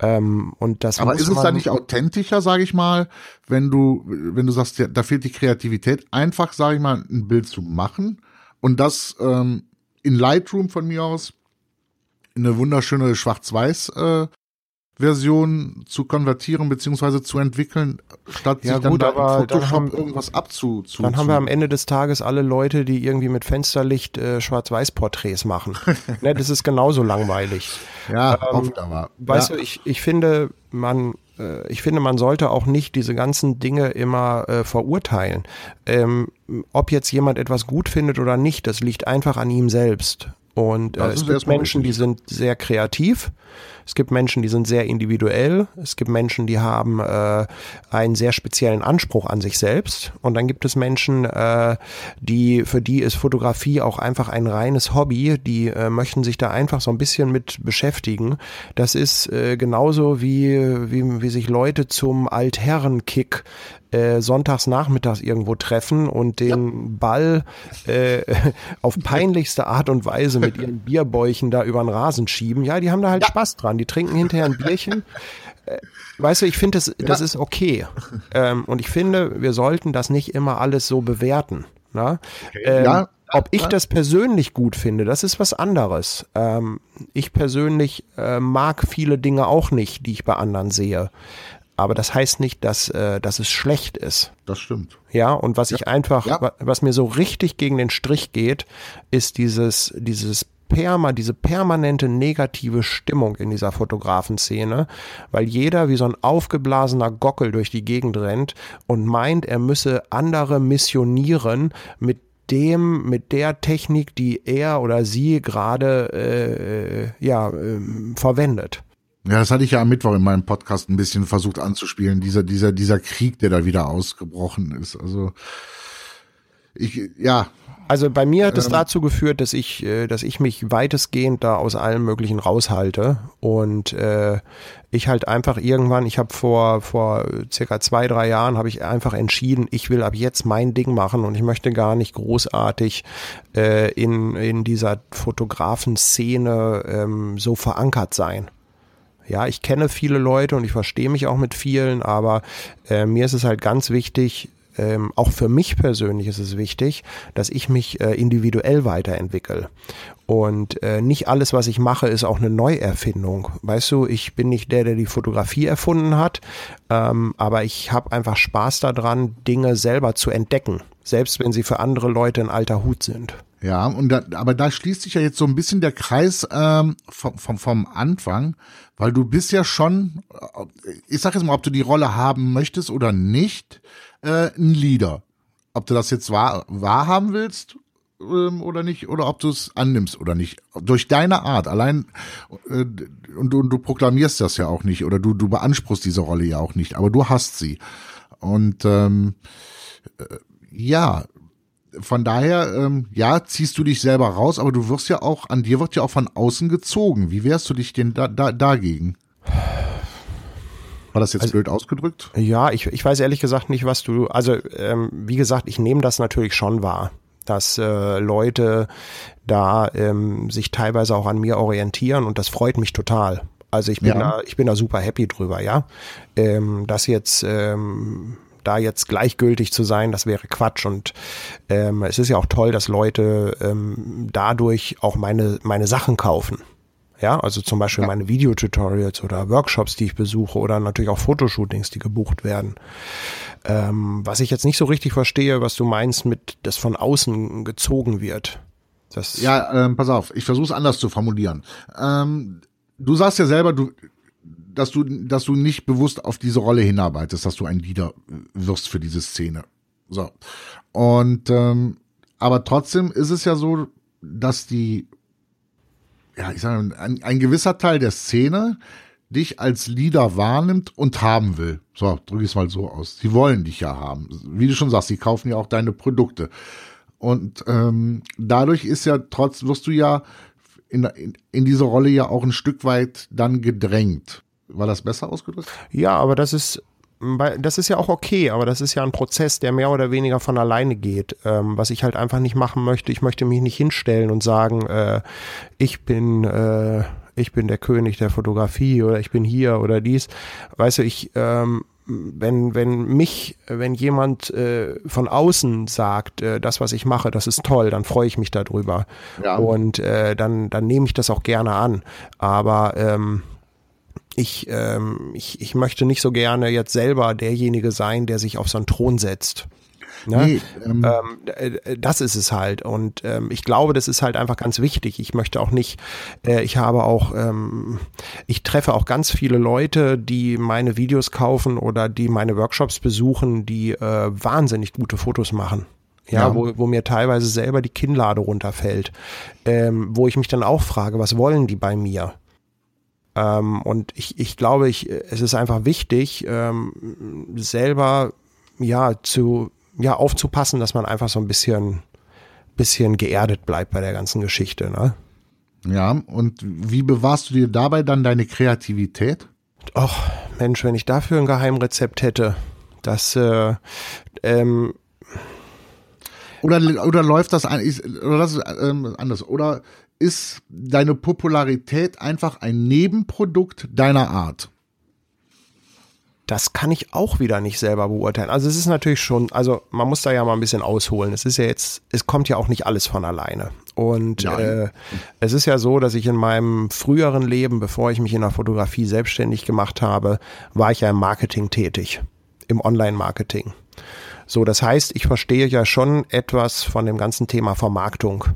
Ähm, und das Aber ist es dann nicht authentischer, sage ich mal, wenn du, wenn du sagst, da fehlt die Kreativität, einfach, sage ich mal, ein Bild zu machen und das ähm, in Lightroom von mir aus eine wunderschöne Schwarz-Weiß äh, Version zu konvertieren beziehungsweise zu entwickeln, statt ja, sich dann gut, da aber Photoshop dann haben, irgendwas abzu. Zu, dann haben wir am Ende des Tages alle Leute, die irgendwie mit Fensterlicht äh, Schwarz-Weiß-Porträts machen. ne, das ist genauso langweilig. Ja, ähm, oft aber. Weißt ja. du, ich, ich finde, man äh, ich finde, man sollte auch nicht diese ganzen Dinge immer äh, verurteilen. Ähm, ob jetzt jemand etwas gut findet oder nicht, das liegt einfach an ihm selbst. Und äh, es gibt Menschen, die sind sehr kreativ. Es gibt Menschen, die sind sehr individuell. Es gibt Menschen, die haben äh, einen sehr speziellen Anspruch an sich selbst. Und dann gibt es Menschen, äh, die für die ist Fotografie auch einfach ein reines Hobby. Die äh, möchten sich da einfach so ein bisschen mit beschäftigen. Das ist äh, genauso wie, wie wie sich Leute zum Altherrenkick äh, sonntags nachmittags irgendwo treffen und den ja. Ball äh, auf peinlichste Art und Weise mit ihren Bierbäuchen da über den Rasen schieben. Ja, die haben da halt ja. Spaß dran. Die trinken hinterher ein Bierchen. Äh, weißt du, ich finde, das, das ja. ist okay. Ähm, und ich finde, wir sollten das nicht immer alles so bewerten. Na? Okay. Ähm, ja. Ob ich das persönlich gut finde, das ist was anderes. Ähm, ich persönlich äh, mag viele Dinge auch nicht, die ich bei anderen sehe. Aber das heißt nicht, dass, äh, dass es schlecht ist. Das stimmt. Ja, und was ja. ich einfach, ja. was mir so richtig gegen den Strich geht, ist dieses, dieses perma, diese permanente negative Stimmung in dieser Fotografenszene, weil jeder wie so ein aufgeblasener Gockel durch die Gegend rennt und meint, er müsse andere missionieren mit dem, mit der Technik, die er oder sie gerade äh, ja, äh, verwendet. Ja, das hatte ich ja am Mittwoch in meinem Podcast ein bisschen versucht anzuspielen, dieser, dieser, dieser Krieg, der da wieder ausgebrochen ist. Also, ich, ja. Also bei mir hat es ähm, dazu geführt, dass ich, äh, dass ich mich weitestgehend da aus allem Möglichen raushalte und äh, ich halt einfach irgendwann, ich habe vor vor circa zwei drei Jahren habe ich einfach entschieden, ich will ab jetzt mein Ding machen und ich möchte gar nicht großartig äh, in in dieser Fotografen-Szene ähm, so verankert sein. Ja, ich kenne viele Leute und ich verstehe mich auch mit vielen, aber äh, mir ist es halt ganz wichtig, ähm, auch für mich persönlich ist es wichtig, dass ich mich äh, individuell weiterentwickle. Und äh, nicht alles, was ich mache, ist auch eine Neuerfindung. Weißt du, ich bin nicht der, der die Fotografie erfunden hat, ähm, aber ich habe einfach Spaß daran, Dinge selber zu entdecken, selbst wenn sie für andere Leute ein alter Hut sind. Ja, und da, aber da schließt sich ja jetzt so ein bisschen der Kreis ähm, vom, vom, vom Anfang, weil du bist ja schon, äh, ich sag jetzt mal, ob du die Rolle haben möchtest oder nicht, äh, ein Leader. Ob du das jetzt wahr, wahrhaben willst ähm, oder nicht, oder ob du es annimmst oder nicht. Durch deine Art, allein, äh, und, du, und du proklamierst das ja auch nicht, oder du, du beanspruchst diese Rolle ja auch nicht, aber du hast sie. Und ähm, äh, ja, von daher, ähm, ja, ziehst du dich selber raus, aber du wirst ja auch, an dir wird ja auch von außen gezogen. Wie wehrst du dich denn da, da, dagegen? War das jetzt also, blöd ausgedrückt? Ja, ich, ich weiß ehrlich gesagt nicht, was du, also ähm, wie gesagt, ich nehme das natürlich schon wahr, dass äh, Leute da ähm, sich teilweise auch an mir orientieren und das freut mich total. Also ich bin ja. da, ich bin da super happy drüber, ja. Ähm, dass jetzt ähm, da jetzt gleichgültig zu sein, das wäre Quatsch. Und ähm, es ist ja auch toll, dass Leute ähm, dadurch auch meine, meine Sachen kaufen. Ja, also zum Beispiel ja. meine Videotutorials oder Workshops, die ich besuche oder natürlich auch Fotoshootings, die gebucht werden. Ähm, was ich jetzt nicht so richtig verstehe, was du meinst mit, dass von außen gezogen wird. Das ja, ähm, pass auf, ich versuche es anders zu formulieren. Ähm, du sagst ja selber, du, dass du, dass du nicht bewusst auf diese Rolle hinarbeitest, dass du ein Leader wirst für diese Szene. So. Und ähm, aber trotzdem ist es ja so, dass die, ja, ich sage, ein, ein gewisser Teil der Szene dich als Leader wahrnimmt und haben will. So, drücke ich es mal so aus. Sie wollen dich ja haben. Wie du schon sagst, sie kaufen ja auch deine Produkte. Und ähm, dadurch ist ja trotz, wirst du ja in, in, in diese Rolle ja auch ein Stück weit dann gedrängt. War das besser ausgedrückt? Ja, aber das ist das ist ja auch okay, aber das ist ja ein Prozess, der mehr oder weniger von alleine geht. Ähm, was ich halt einfach nicht machen möchte, ich möchte mich nicht hinstellen und sagen, äh, ich bin, äh, ich bin der König der Fotografie oder ich bin hier oder dies. Weißt du, ich, ähm, wenn, wenn mich, wenn jemand äh, von außen sagt, äh, das, was ich mache, das ist toll, dann freue ich mich darüber. Ja. Und äh, dann, dann nehme ich das auch gerne an. Aber ähm, ich, ähm, ich, ich möchte nicht so gerne jetzt selber derjenige sein, der sich auf so einen Thron setzt. Ne? Nee, ähm, ähm, äh, das ist es halt. Und ähm, ich glaube, das ist halt einfach ganz wichtig. Ich möchte auch nicht, äh, ich habe auch, ähm, ich treffe auch ganz viele Leute, die meine Videos kaufen oder die meine Workshops besuchen, die äh, wahnsinnig gute Fotos machen. Ja, ja, Wo, wo mir teilweise selber die Kinnlade runterfällt. Ähm, wo ich mich dann auch frage, was wollen die bei mir? Ähm, und ich, ich glaube, ich, es ist einfach wichtig, ähm, selber ja zu ja aufzupassen, dass man einfach so ein bisschen bisschen geerdet bleibt bei der ganzen Geschichte. Ne? Ja, und wie bewahrst du dir dabei dann deine Kreativität? Ach, Mensch, wenn ich dafür ein Geheimrezept hätte, das äh, ähm, oder, oder läuft das, ein, oder das ähm, anders? Oder ist deine Popularität einfach ein Nebenprodukt deiner Art? Das kann ich auch wieder nicht selber beurteilen. Also es ist natürlich schon, also man muss da ja mal ein bisschen ausholen. Es ist ja jetzt, es kommt ja auch nicht alles von alleine. Und äh, es ist ja so, dass ich in meinem früheren Leben, bevor ich mich in der Fotografie selbstständig gemacht habe, war ich ja im Marketing tätig, im Online-Marketing. So, das heißt, ich verstehe ja schon etwas von dem ganzen Thema Vermarktung.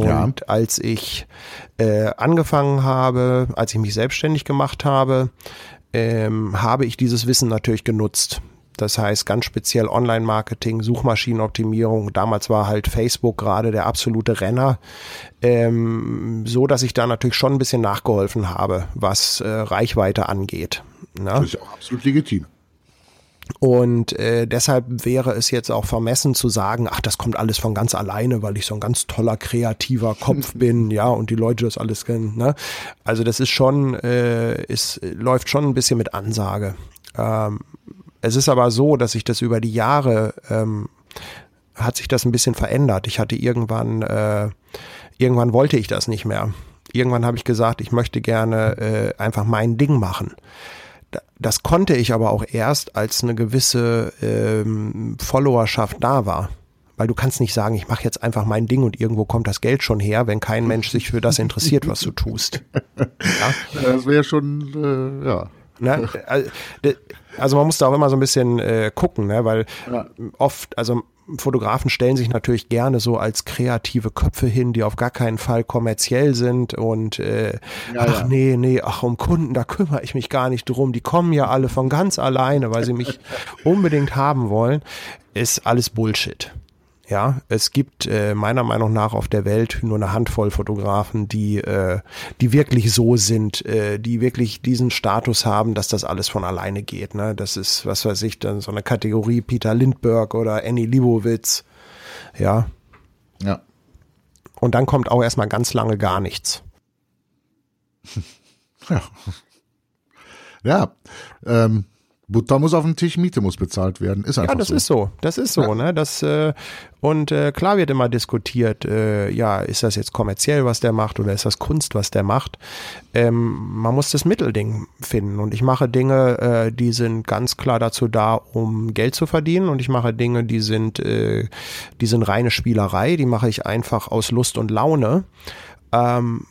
Und ja. als ich äh, angefangen habe, als ich mich selbstständig gemacht habe, ähm, habe ich dieses Wissen natürlich genutzt. Das heißt ganz speziell Online-Marketing, Suchmaschinenoptimierung. Damals war halt Facebook gerade der absolute Renner, ähm, so dass ich da natürlich schon ein bisschen nachgeholfen habe, was äh, Reichweite angeht. Ne? Das ist ja auch absolut legitim. Und äh, deshalb wäre es jetzt auch vermessen zu sagen, ach, das kommt alles von ganz alleine, weil ich so ein ganz toller, kreativer Kopf bin, ja, und die Leute das alles kennen. Ne? Also das ist schon, äh, ist, läuft schon ein bisschen mit Ansage. Ähm, es ist aber so, dass sich das über die Jahre ähm, hat sich das ein bisschen verändert. Ich hatte irgendwann, äh, irgendwann wollte ich das nicht mehr. Irgendwann habe ich gesagt, ich möchte gerne äh, einfach mein Ding machen. Das konnte ich aber auch erst, als eine gewisse ähm, Followerschaft da war. Weil du kannst nicht sagen, ich mache jetzt einfach mein Ding und irgendwo kommt das Geld schon her, wenn kein Mensch sich für das interessiert, was du tust. Ja? Das wäre schon, äh, ja. Ne? Also man muss da auch immer so ein bisschen äh, gucken, ne? weil ja. oft, also Fotografen stellen sich natürlich gerne so als kreative Köpfe hin, die auf gar keinen Fall kommerziell sind und äh, ja, ach ja. nee, nee, ach um Kunden, da kümmere ich mich gar nicht drum. Die kommen ja alle von ganz alleine, weil sie mich unbedingt haben wollen. Ist alles Bullshit. Ja, es gibt äh, meiner Meinung nach auf der Welt nur eine Handvoll Fotografen, die, äh, die wirklich so sind, äh, die wirklich diesen Status haben, dass das alles von alleine geht. Ne? Das ist, was weiß ich, dann so eine Kategorie Peter Lindbergh oder Annie Libowitz. Ja. Ja. Und dann kommt auch erstmal ganz lange gar nichts. Ja. Ja. Ähm, Butter muss auf den Tisch, Miete muss bezahlt werden. Ist einfach Ja, das so. ist so. Das ist so, Ja. ne? Das äh, und äh, klar wird immer diskutiert, äh, ja, ist das jetzt kommerziell, was der macht, oder ist das Kunst, was der macht? Ähm, man muss das Mittelding finden. Und ich mache Dinge, äh, die sind ganz klar dazu da, um Geld zu verdienen. Und ich mache Dinge, die sind, äh, die sind reine Spielerei. Die mache ich einfach aus Lust und Laune. Ähm,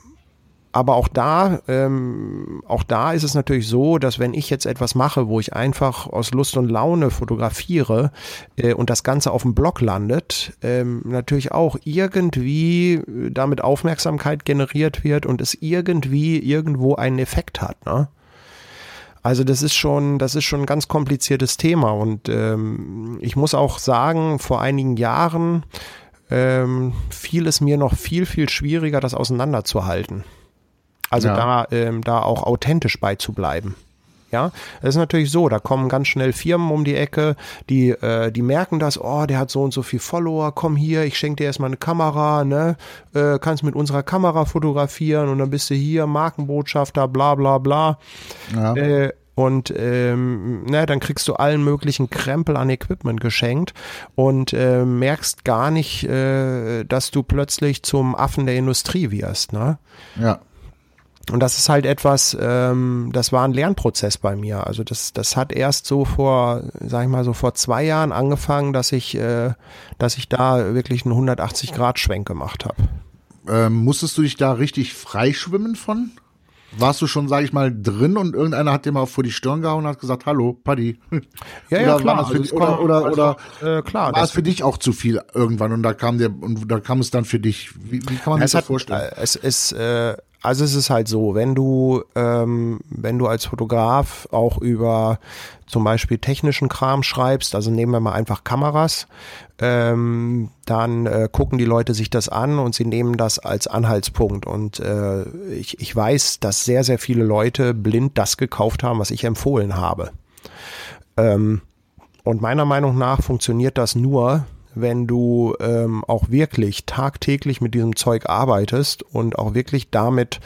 aber auch da, ähm, auch da ist es natürlich so, dass wenn ich jetzt etwas mache, wo ich einfach aus Lust und Laune fotografiere äh, und das Ganze auf dem Blog landet, ähm, natürlich auch irgendwie damit Aufmerksamkeit generiert wird und es irgendwie irgendwo einen Effekt hat. Ne? Also das ist schon, das ist schon ein ganz kompliziertes Thema und ähm, ich muss auch sagen, vor einigen Jahren ähm, fiel es mir noch viel, viel schwieriger, das auseinanderzuhalten. Also Ja. da, ähm, da auch authentisch beizubleiben. Ja, es ist natürlich so, da kommen ganz schnell Firmen um die Ecke, die, äh, die merken das, oh, der hat so und so viel Follower, komm hier, ich schenke dir erstmal eine Kamera, ne, äh, kannst mit unserer Kamera fotografieren und dann bist du hier Markenbotschafter, bla bla bla. Ja. Äh, und ähm, ne, dann kriegst du allen möglichen Krempel an Equipment geschenkt und äh, merkst gar nicht, äh, dass du plötzlich zum Affen der Industrie wirst. Ne? ja. Und das ist halt etwas, ähm, das war ein Lernprozess bei mir. Also das, das hat erst so vor, sag ich mal, so vor zwei Jahren angefangen, dass ich, äh, dass ich da wirklich einen 180-Grad-Schwenk gemacht habe. Ähm, musstest du dich da richtig freischwimmen von? Warst du schon, sag ich mal, drin und irgendeiner hat dir mal vor die Stirn gehauen und hat gesagt, hallo, Paddy. Ja, ja, Oder klar. war das für Also dich, es oder, oder, oder Äh, klar, war das- es für dich auch zu viel irgendwann und da kam der und da kam es dann für dich. Wie, wie kann man sich das hat, vorstellen? äh, Es ist, äh, also es ist halt so, wenn du, ähm, wenn du als Fotograf auch über zum Beispiel technischen Kram schreibst, also nehmen wir mal einfach Kameras, ähm, dann äh, gucken die Leute sich das an und sie nehmen das als Anhaltspunkt. Und äh, ich, ich weiß, dass sehr, sehr viele Leute blind das gekauft haben, was ich empfohlen habe. Ähm, und meiner Meinung nach funktioniert das nur, wenn du ähm, auch wirklich tagtäglich mit diesem Zeug arbeitest und auch wirklich damit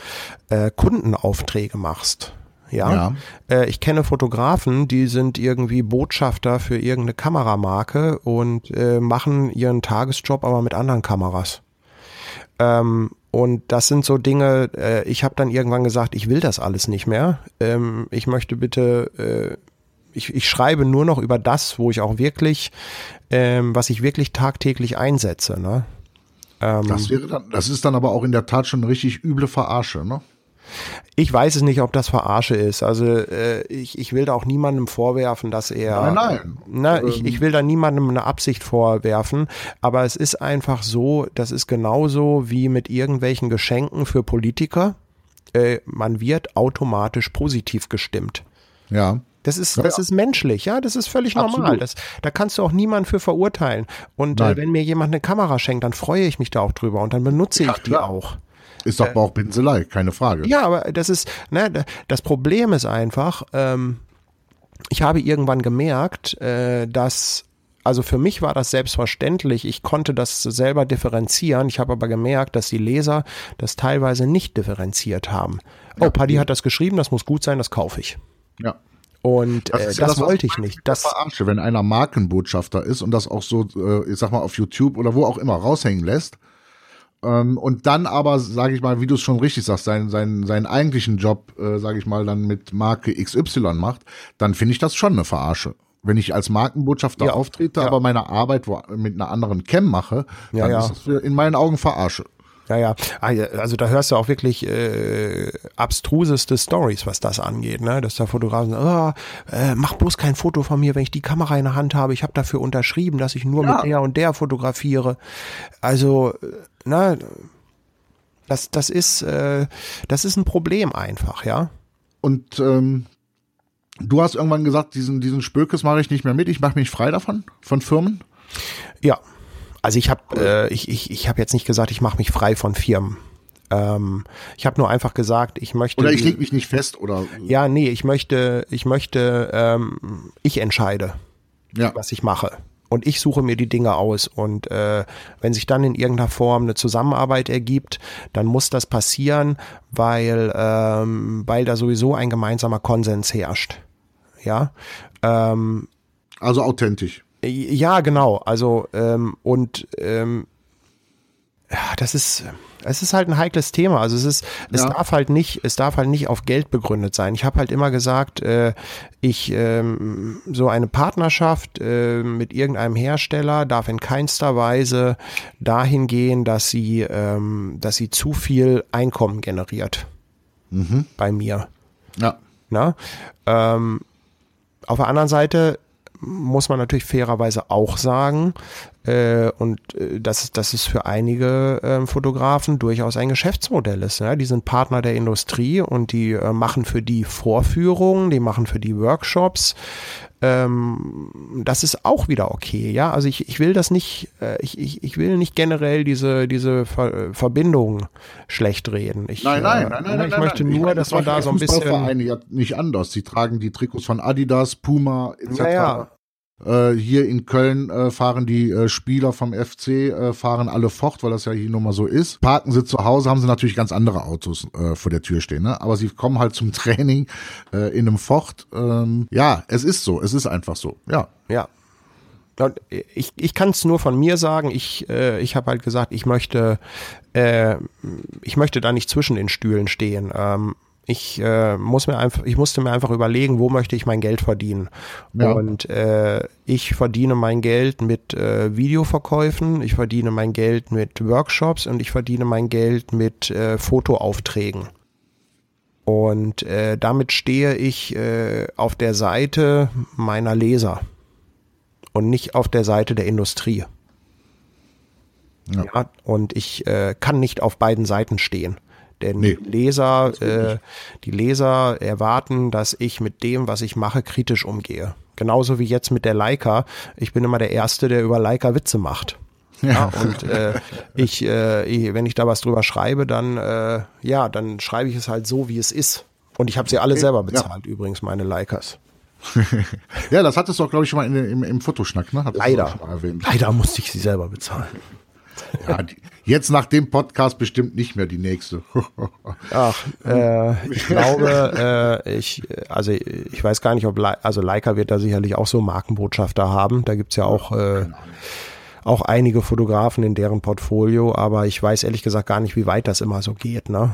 äh, Kundenaufträge machst. Ja, Ja. Äh, ich kenne Fotografen, die sind irgendwie Botschafter für irgendeine Kameramarke und äh, machen ihren Tagesjob aber mit anderen Kameras. Ähm, und das sind so Dinge, äh, ich habe dann irgendwann gesagt, ich will das alles nicht mehr. Ähm, ich möchte bitte, äh, ich, ich schreibe nur noch über das, wo ich auch wirklich, ähm, was ich wirklich tagtäglich einsetze. Ne? Ähm, Das wäre dann, das ist dann aber auch in der Tat schon eine richtig üble Verarsche, ne? Ich weiß es nicht, ob das Verarsche ist. Also äh, ich, ich will da auch niemandem vorwerfen, dass er. Nein, nein. Na, ich, ich will da niemandem eine Absicht vorwerfen, aber es ist einfach so, das ist genauso wie mit irgendwelchen Geschenken für Politiker. Äh, man wird automatisch positiv gestimmt. Ja. Das ist, Ja, das ja. ist menschlich, ja, das ist völlig Absolut. normal. Das, da kannst du auch niemanden für verurteilen. Und äh, wenn mir jemand eine Kamera schenkt, dann freue ich mich da auch drüber und dann benutze ich die klar. auch. Ist doch Bauchpinselei, keine Frage. Äh, Ja, aber das ist, ne, da- das Problem ist einfach, ähm, ich habe irgendwann gemerkt, äh, dass, also für mich war das selbstverständlich, ich konnte das selber differenzieren, ich habe aber gemerkt, dass die Leser das teilweise nicht differenziert haben. Oh, Paddy hat das geschrieben, das muss gut sein, das kaufe ich. Ja. Und das, äh, ist ja das wollte ich nicht. Das, Verarsche, wenn einer Markenbotschafter ist und das auch so, äh, ich sag mal, auf YouTube oder wo auch immer raushängen lässt. Ähm, und dann aber, sage ich mal, wie du es schon richtig sagst, seinen, seinen, seinen eigentlichen Job, äh, sage ich mal, dann mit Marke XY macht, dann finde ich das schon eine Verarsche. Wenn ich als Markenbotschafter Ja, auftrete, ja. aber meine Arbeit wo, mit einer anderen Cam mache, dann ja. ist das in meinen Augen Verarsche. Ja, ja. Also da hörst du auch wirklich äh, abstruseste Stories, was das angeht, ne? Dass der Fotograf sagt, oh, äh, mach bloß kein Foto von mir, wenn ich die Kamera in der Hand habe. Ich habe dafür unterschrieben, dass ich nur Ja. mit der und der fotografiere. Also, äh, na, das, das ist, äh, das ist ein Problem einfach, ja. Und ähm, du hast irgendwann gesagt, diesen, diesen Spökes mache ich nicht mehr mit, ich mache mich frei davon, von Firmen. Ja. Also ich habe äh, ich, ich, ich hab jetzt nicht gesagt, ich mache mich frei von Firmen. Ähm, ich habe nur einfach gesagt, ich möchte. Oder ich leg mich nicht fest oder. Ja, nee, ich möchte, ich möchte, ähm, ich entscheide, Ja. was ich mache. Und ich suche mir die Dinge aus. Und äh, wenn sich dann in irgendeiner Form eine Zusammenarbeit ergibt, dann muss das passieren, weil, ähm, weil da sowieso ein gemeinsamer Konsens herrscht. Ja. Ähm, Also authentisch. Ja, genau. Also ähm, und ähm, das ist es ist halt ein heikles Thema. Also es ist es Ja. darf halt nicht es darf halt nicht auf Geld begründet sein. Ich habe halt immer gesagt, äh, ich ähm, so eine Partnerschaft äh, mit irgendeinem Hersteller darf in keinster Weise dahin gehen, dass sie ähm, dass sie zu viel Einkommen generiert bei mir. Ja. Ne? Ähm, auf der anderen Seite muss man natürlich fairerweise auch sagen, äh, und äh, dass, dass es für einige ähm, Fotografen durchaus ein Geschäftsmodell ist. Ne? Die sind Partner der Industrie und die äh, machen für die Vorführungen, die machen für die Workshops. Ähm, das ist auch wieder okay, ja. Also ich, ich will das nicht, äh, ich, ich, ich will nicht generell diese, diese Ver Verbindung schlecht reden. Ich, Nein, nein, äh, nein, nein, ne, nein. Ich möchte nein. nur, meine, dass man da so ein bisschen. Fußballvereine ja nicht anders. Sie tragen die Trikots von Adidas, Puma etc. Ja, ja. Äh, hier in Köln äh, fahren die äh, Spieler vom FC äh, fahren alle fort, weil das ja hier nun mal so ist. Parken sie zu Hause, haben sie natürlich ganz andere Autos äh, vor der Tür stehen, ne? Aber sie kommen halt zum Training in einem Ford. Ähm, ja, es ist so, es ist einfach so. Ja, Ja. Ich, ich kann es nur von mir sagen, ich, ich habe halt gesagt, ich möchte, ich möchte da nicht zwischen den Stühlen stehen. Ähm, ich äh, muss mir einfach, ich musste mir einfach überlegen, wo möchte ich mein Geld verdienen. Ja. Und äh, ich verdiene mein Geld mit äh, Videoverkäufen, ich verdiene mein Geld mit Workshops und ich verdiene mein Geld mit äh, Fotoaufträgen. Und äh, damit stehe ich äh, auf der Seite meiner Leser und nicht auf der Seite der Industrie. Ja. Ja. und ich äh, kann nicht auf beiden Seiten stehen. Denn Nee, die Leser, äh, die Leser erwarten, dass ich mit dem, was ich mache, kritisch umgehe. Genauso wie jetzt mit der Leica. Ich bin immer der Erste, der über Leica Witze macht. Ja, und äh, ich, äh, ich, wenn ich da was drüber schreibe, dann äh, ja, dann schreibe ich es halt so, wie es ist. Und ich habe sie alle selber bezahlt, übrigens, meine Leicas. ja, das hattest du auch, glaube ich, schon mal in, im, im Fotoschnack, ne? Hattest Leider. erwähnt. Leider musste ich sie selber bezahlen. Ja, die, jetzt nach dem Podcast bestimmt nicht mehr die nächste. Ach, äh, ich glaube, äh, ich, also ich weiß gar nicht, ob Le also Leica wird da sicherlich auch so Markenbotschafter haben. Da gibt's ja auch, äh, auch einige Fotografen in deren Portfolio, aber ich weiß ehrlich gesagt gar nicht, wie weit das immer so geht. Ne?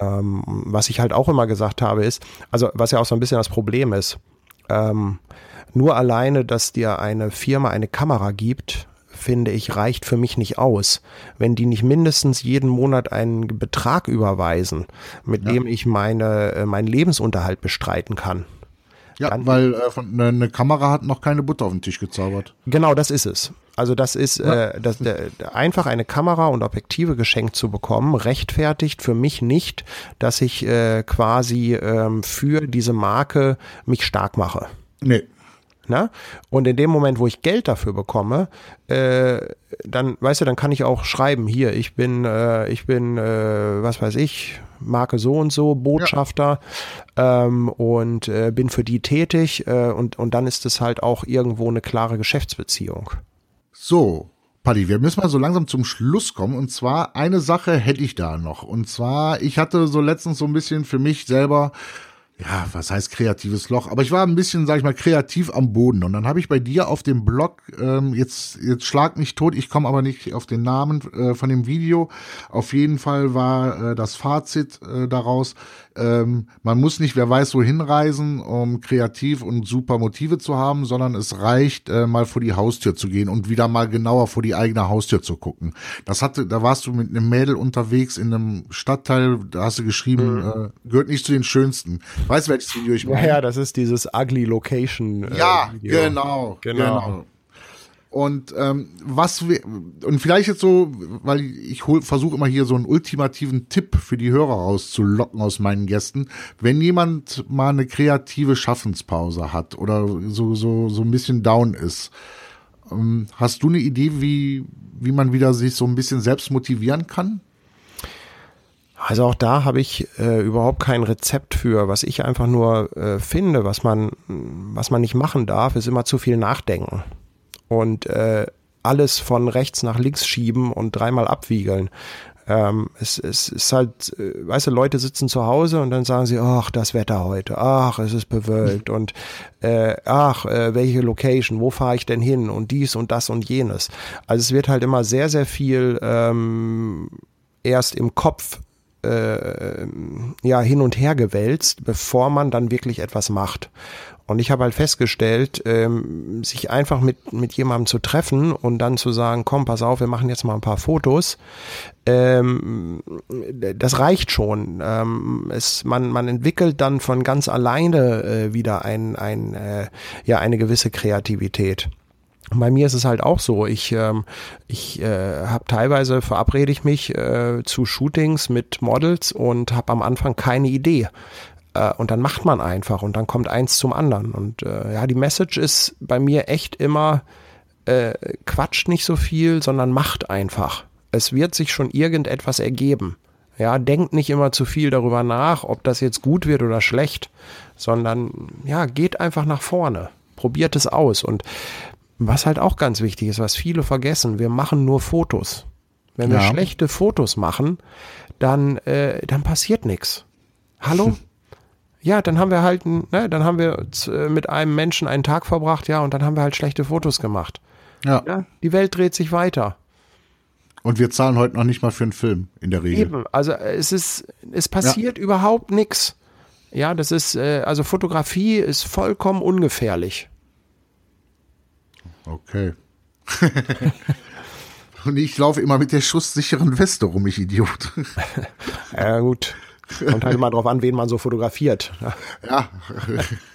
Ähm, was ich halt auch immer gesagt habe, ist, also was ja auch so ein bisschen das Problem ist, ähm, nur alleine, dass dir eine Firma eine Kamera gibt, finde ich, reicht für mich nicht aus. Wenn die nicht mindestens jeden Monat einen Betrag überweisen, mit dem ich meine, äh, meinen Lebensunterhalt bestreiten kann. ja, Dann- weil äh, von, eine, eine Kamera hat noch keine Butter auf den Tisch gezaubert. Genau, das ist es. Also das ist äh, das, der, der, einfach eine Kamera und Objektive geschenkt zu bekommen, rechtfertigt für mich nicht, dass ich äh, quasi ähm, für diese Marke mich stark mache. Nee. Ne? Und in dem Moment, wo ich Geld dafür bekomme, äh, dann, weißt du, dann kann ich auch schreiben, hier, ich bin, äh, ich bin, äh, was weiß ich, Marke so und so, Botschafter ähm, und äh, bin für die tätig äh, und, und dann ist es halt auch irgendwo eine klare Geschäftsbeziehung. So, Paddy, wir müssen mal so langsam zum Schluss kommen. Und zwar eine Sache hätte ich da noch. Und zwar, ich hatte so letztens so ein bisschen für mich selber, ja, was heißt kreatives Loch? Aber ich war ein bisschen, sag ich mal, kreativ am Boden. Und dann habe ich bei dir auf dem Blog, ähm, jetzt, jetzt schlag mich tot, ich komme aber nicht auf den Namen äh, von dem Video. Auf jeden Fall war äh, das Fazit äh, daraus, ähm, man muss nicht, wer weiß, wohin reisen, um kreativ und super Motive zu haben, sondern es reicht, äh, mal vor die Haustür zu gehen und wieder mal genauer vor die eigene Haustür zu gucken. Das hatte, da warst du mit einem Mädel unterwegs in einem Stadtteil, da hast du geschrieben, äh, gehört nicht zu den schönsten. Weißt du, welches Video ich meine? Ja, das ist dieses Ugly Location. äh, Ja, genau, Genau. genau. Und ähm, was wir und vielleicht jetzt so, weil ich versuche immer hier so einen ultimativen Tipp für die Hörer rauszulocken aus meinen Gästen, wenn jemand mal eine kreative Schaffenspause hat oder so so so ein bisschen down ist, Ähm, hast du eine Idee, wie, wie man wieder sich so ein bisschen selbst motivieren kann? Also auch da habe ich äh, überhaupt kein Rezept für. Was ich einfach nur äh, finde, was man, was man nicht machen darf, ist immer zu viel nachdenken. Und äh, alles von rechts nach links schieben und dreimal abwiegeln. Ähm, es, es ist halt, äh, weißt du, Leute sitzen zu Hause und dann sagen sie, ach, das Wetter heute, ach, es ist bewölkt und äh, ach, äh, welche Location, wo fahre ich denn hin und dies und das und jenes. Also es wird halt immer sehr, sehr viel ähm, erst im Kopf äh, ja hin und her gewälzt, bevor man dann wirklich etwas macht. Und ich habe halt festgestellt, ähm, sich einfach mit, mit jemandem zu treffen und dann zu sagen, komm, pass auf, wir machen jetzt mal ein paar Fotos, ähm, das reicht schon. Ähm, es, man, man entwickelt dann von ganz alleine äh, wieder ein, ein, äh, ja, eine gewisse Kreativität. Bei mir ist es halt auch so. Ich, ähm, ich äh, habe teilweise verabrede ich mich äh, zu Shootings mit Models und habe am Anfang keine Idee. Äh, und dann macht man einfach und dann kommt eins zum anderen. Und äh, ja, die Message ist bei mir echt immer, äh, quatscht nicht so viel, sondern macht einfach. Es wird sich schon irgendetwas ergeben. Ja, denkt nicht immer zu viel darüber nach, ob das jetzt gut wird oder schlecht, sondern ja, geht einfach nach vorne. Probiert es aus. Und was halt auch ganz wichtig ist, was viele vergessen, wir machen nur Fotos. Wenn wir ja. schlechte Fotos machen, dann, äh, dann passiert nichts. Hallo? ja, dann haben wir halt, ne, dann haben wir äh, mit einem Menschen einen Tag verbracht, ja, und dann haben wir halt schlechte Fotos gemacht. Ja. ja. Die Welt dreht sich weiter. Und wir zahlen heute noch nicht mal für einen Film in der Regel. Eben, also äh, es ist, es passiert ja. überhaupt nichts. Ja, das ist, äh, also Fotografie ist vollkommen ungefährlich. Okay. Und ich laufe immer mit der schusssicheren Weste rum, ich Idiot. ja, gut. Kommt halt immer drauf an, wen man so fotografiert. Ja,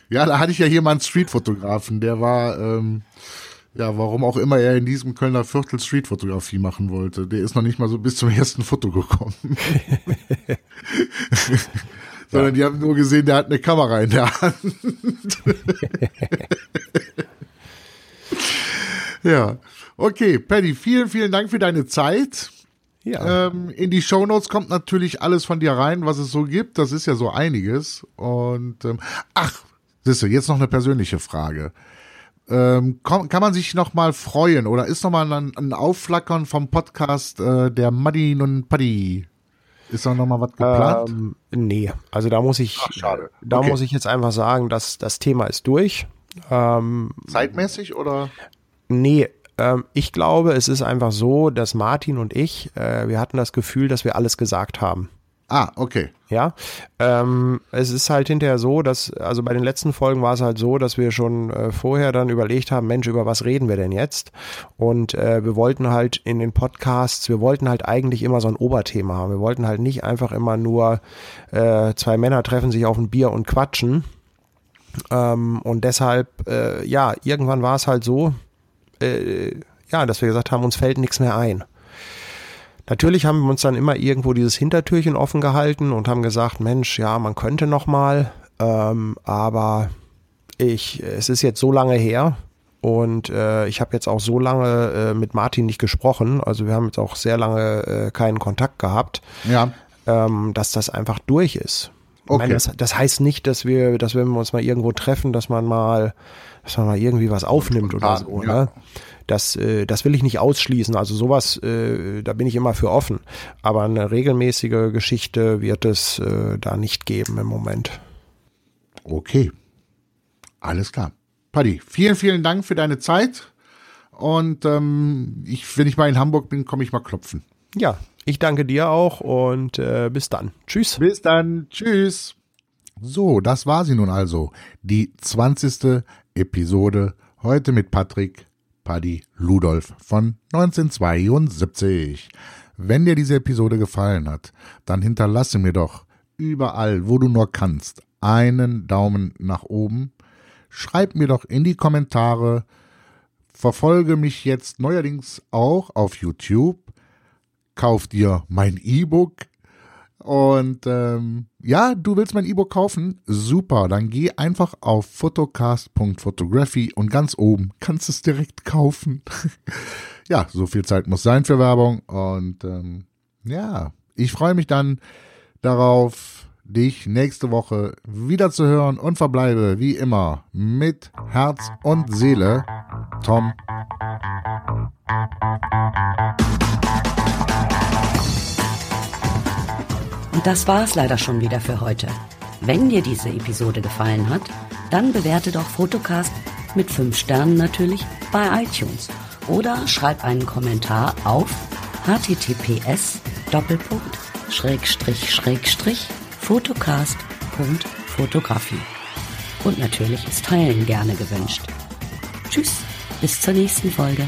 ja, da hatte ich ja hier mal einen Streetfotografen, der war, ähm, ja, warum auch immer er in diesem Kölner Viertel Streetfotografie machen wollte. Der ist noch nicht mal so bis zum ersten Foto gekommen. Sondern ja. die haben nur gesehen, der hat eine Kamera in der Hand. ja. Okay, Paddy, vielen, vielen Dank für deine Zeit. Ja. Ähm, in die Shownotes kommt natürlich alles von dir rein, was es so gibt. Das ist ja so einiges. Und ähm, ach, siehst du, jetzt noch eine persönliche Frage. Ähm, kann, kann man sich noch mal freuen oder ist noch mal ein, ein Aufflackern vom Podcast äh, der Muddy und Paddy? Ist da noch mal was geplant? Ähm, nee, also da muss ich, Ach, schade. da okay. muss ich jetzt einfach sagen, dass das Thema ist durch. Ähm, Zeitmäßig oder? Nee, ähm, ich glaube, es ist einfach so, dass Martin und ich, äh, wir hatten das Gefühl, dass wir alles gesagt haben. Ah, okay. Ja, ähm, es ist halt hinterher so, dass, also bei den letzten Folgen war es halt so, dass wir schon äh, vorher dann überlegt haben, Mensch, über was reden wir denn jetzt? Und äh, wir wollten halt in den Podcasts, wir wollten halt eigentlich immer so ein Oberthema haben. Wir wollten halt nicht einfach immer nur äh, zwei Männer treffen sich auf ein Bier und quatschen. Ähm, und deshalb, äh, ja, irgendwann war es halt so, äh, ja, dass wir gesagt haben, uns fällt nichts mehr ein. Natürlich haben wir uns dann immer irgendwo dieses Hintertürchen offen gehalten und haben gesagt, Mensch, ja, man könnte noch mal, ähm, aber ich, es ist jetzt so lange her und äh, ich habe jetzt auch so lange äh, mit Martin nicht gesprochen, also wir haben jetzt auch sehr lange äh, keinen Kontakt gehabt, ja. ähm, dass das einfach durch ist. Okay. Meine, das, das, heißt nicht, dass wir, dass wenn wir uns mal irgendwo treffen, dass man mal dass man mal irgendwie was aufnimmt oder so. Ja. Ne? Das, äh, das will ich nicht ausschließen. Also sowas, äh, da bin ich immer für offen. Aber eine regelmäßige Geschichte wird es äh, da nicht geben im Moment. Okay. Alles klar. Paddy, vielen, vielen Dank für deine Zeit. Und ähm, ich, wenn ich mal in Hamburg bin, komme ich mal klopfen. Ja, ich danke dir auch und äh, bis dann. Tschüss. Bis dann. Tschüss. So, das war sie nun also. Die 20. Episode heute mit Patrick Paddy Ludolf von 1972. Wenn dir diese Episode gefallen hat, dann hinterlasse mir doch überall, wo du nur kannst, einen Daumen nach oben. Schreib mir doch in die Kommentare. Verfolge mich jetzt neuerdings auch auf YouTube. Kauf dir mein E-Book. Und ähm, Ja, du willst mein E-Book kaufen? Super, dann geh einfach auf photocast.photography und ganz oben kannst du es direkt kaufen. ja, so viel Zeit muss sein für Werbung und ähm, ja, ich freue mich dann darauf, dich nächste Woche wieder zu hören und verbleibe wie immer mit Herz und Seele. Tom. Und das war's leider schon wieder für heute. Wenn dir diese Episode gefallen hat, dann bewerte doch Fotocast mit 5 Sternen natürlich bei iTunes oder schreib einen Kommentar auf https fotocast.fotocast.fotografie. Und natürlich ist Teilen gerne gewünscht. Tschüss, bis zur nächsten Folge.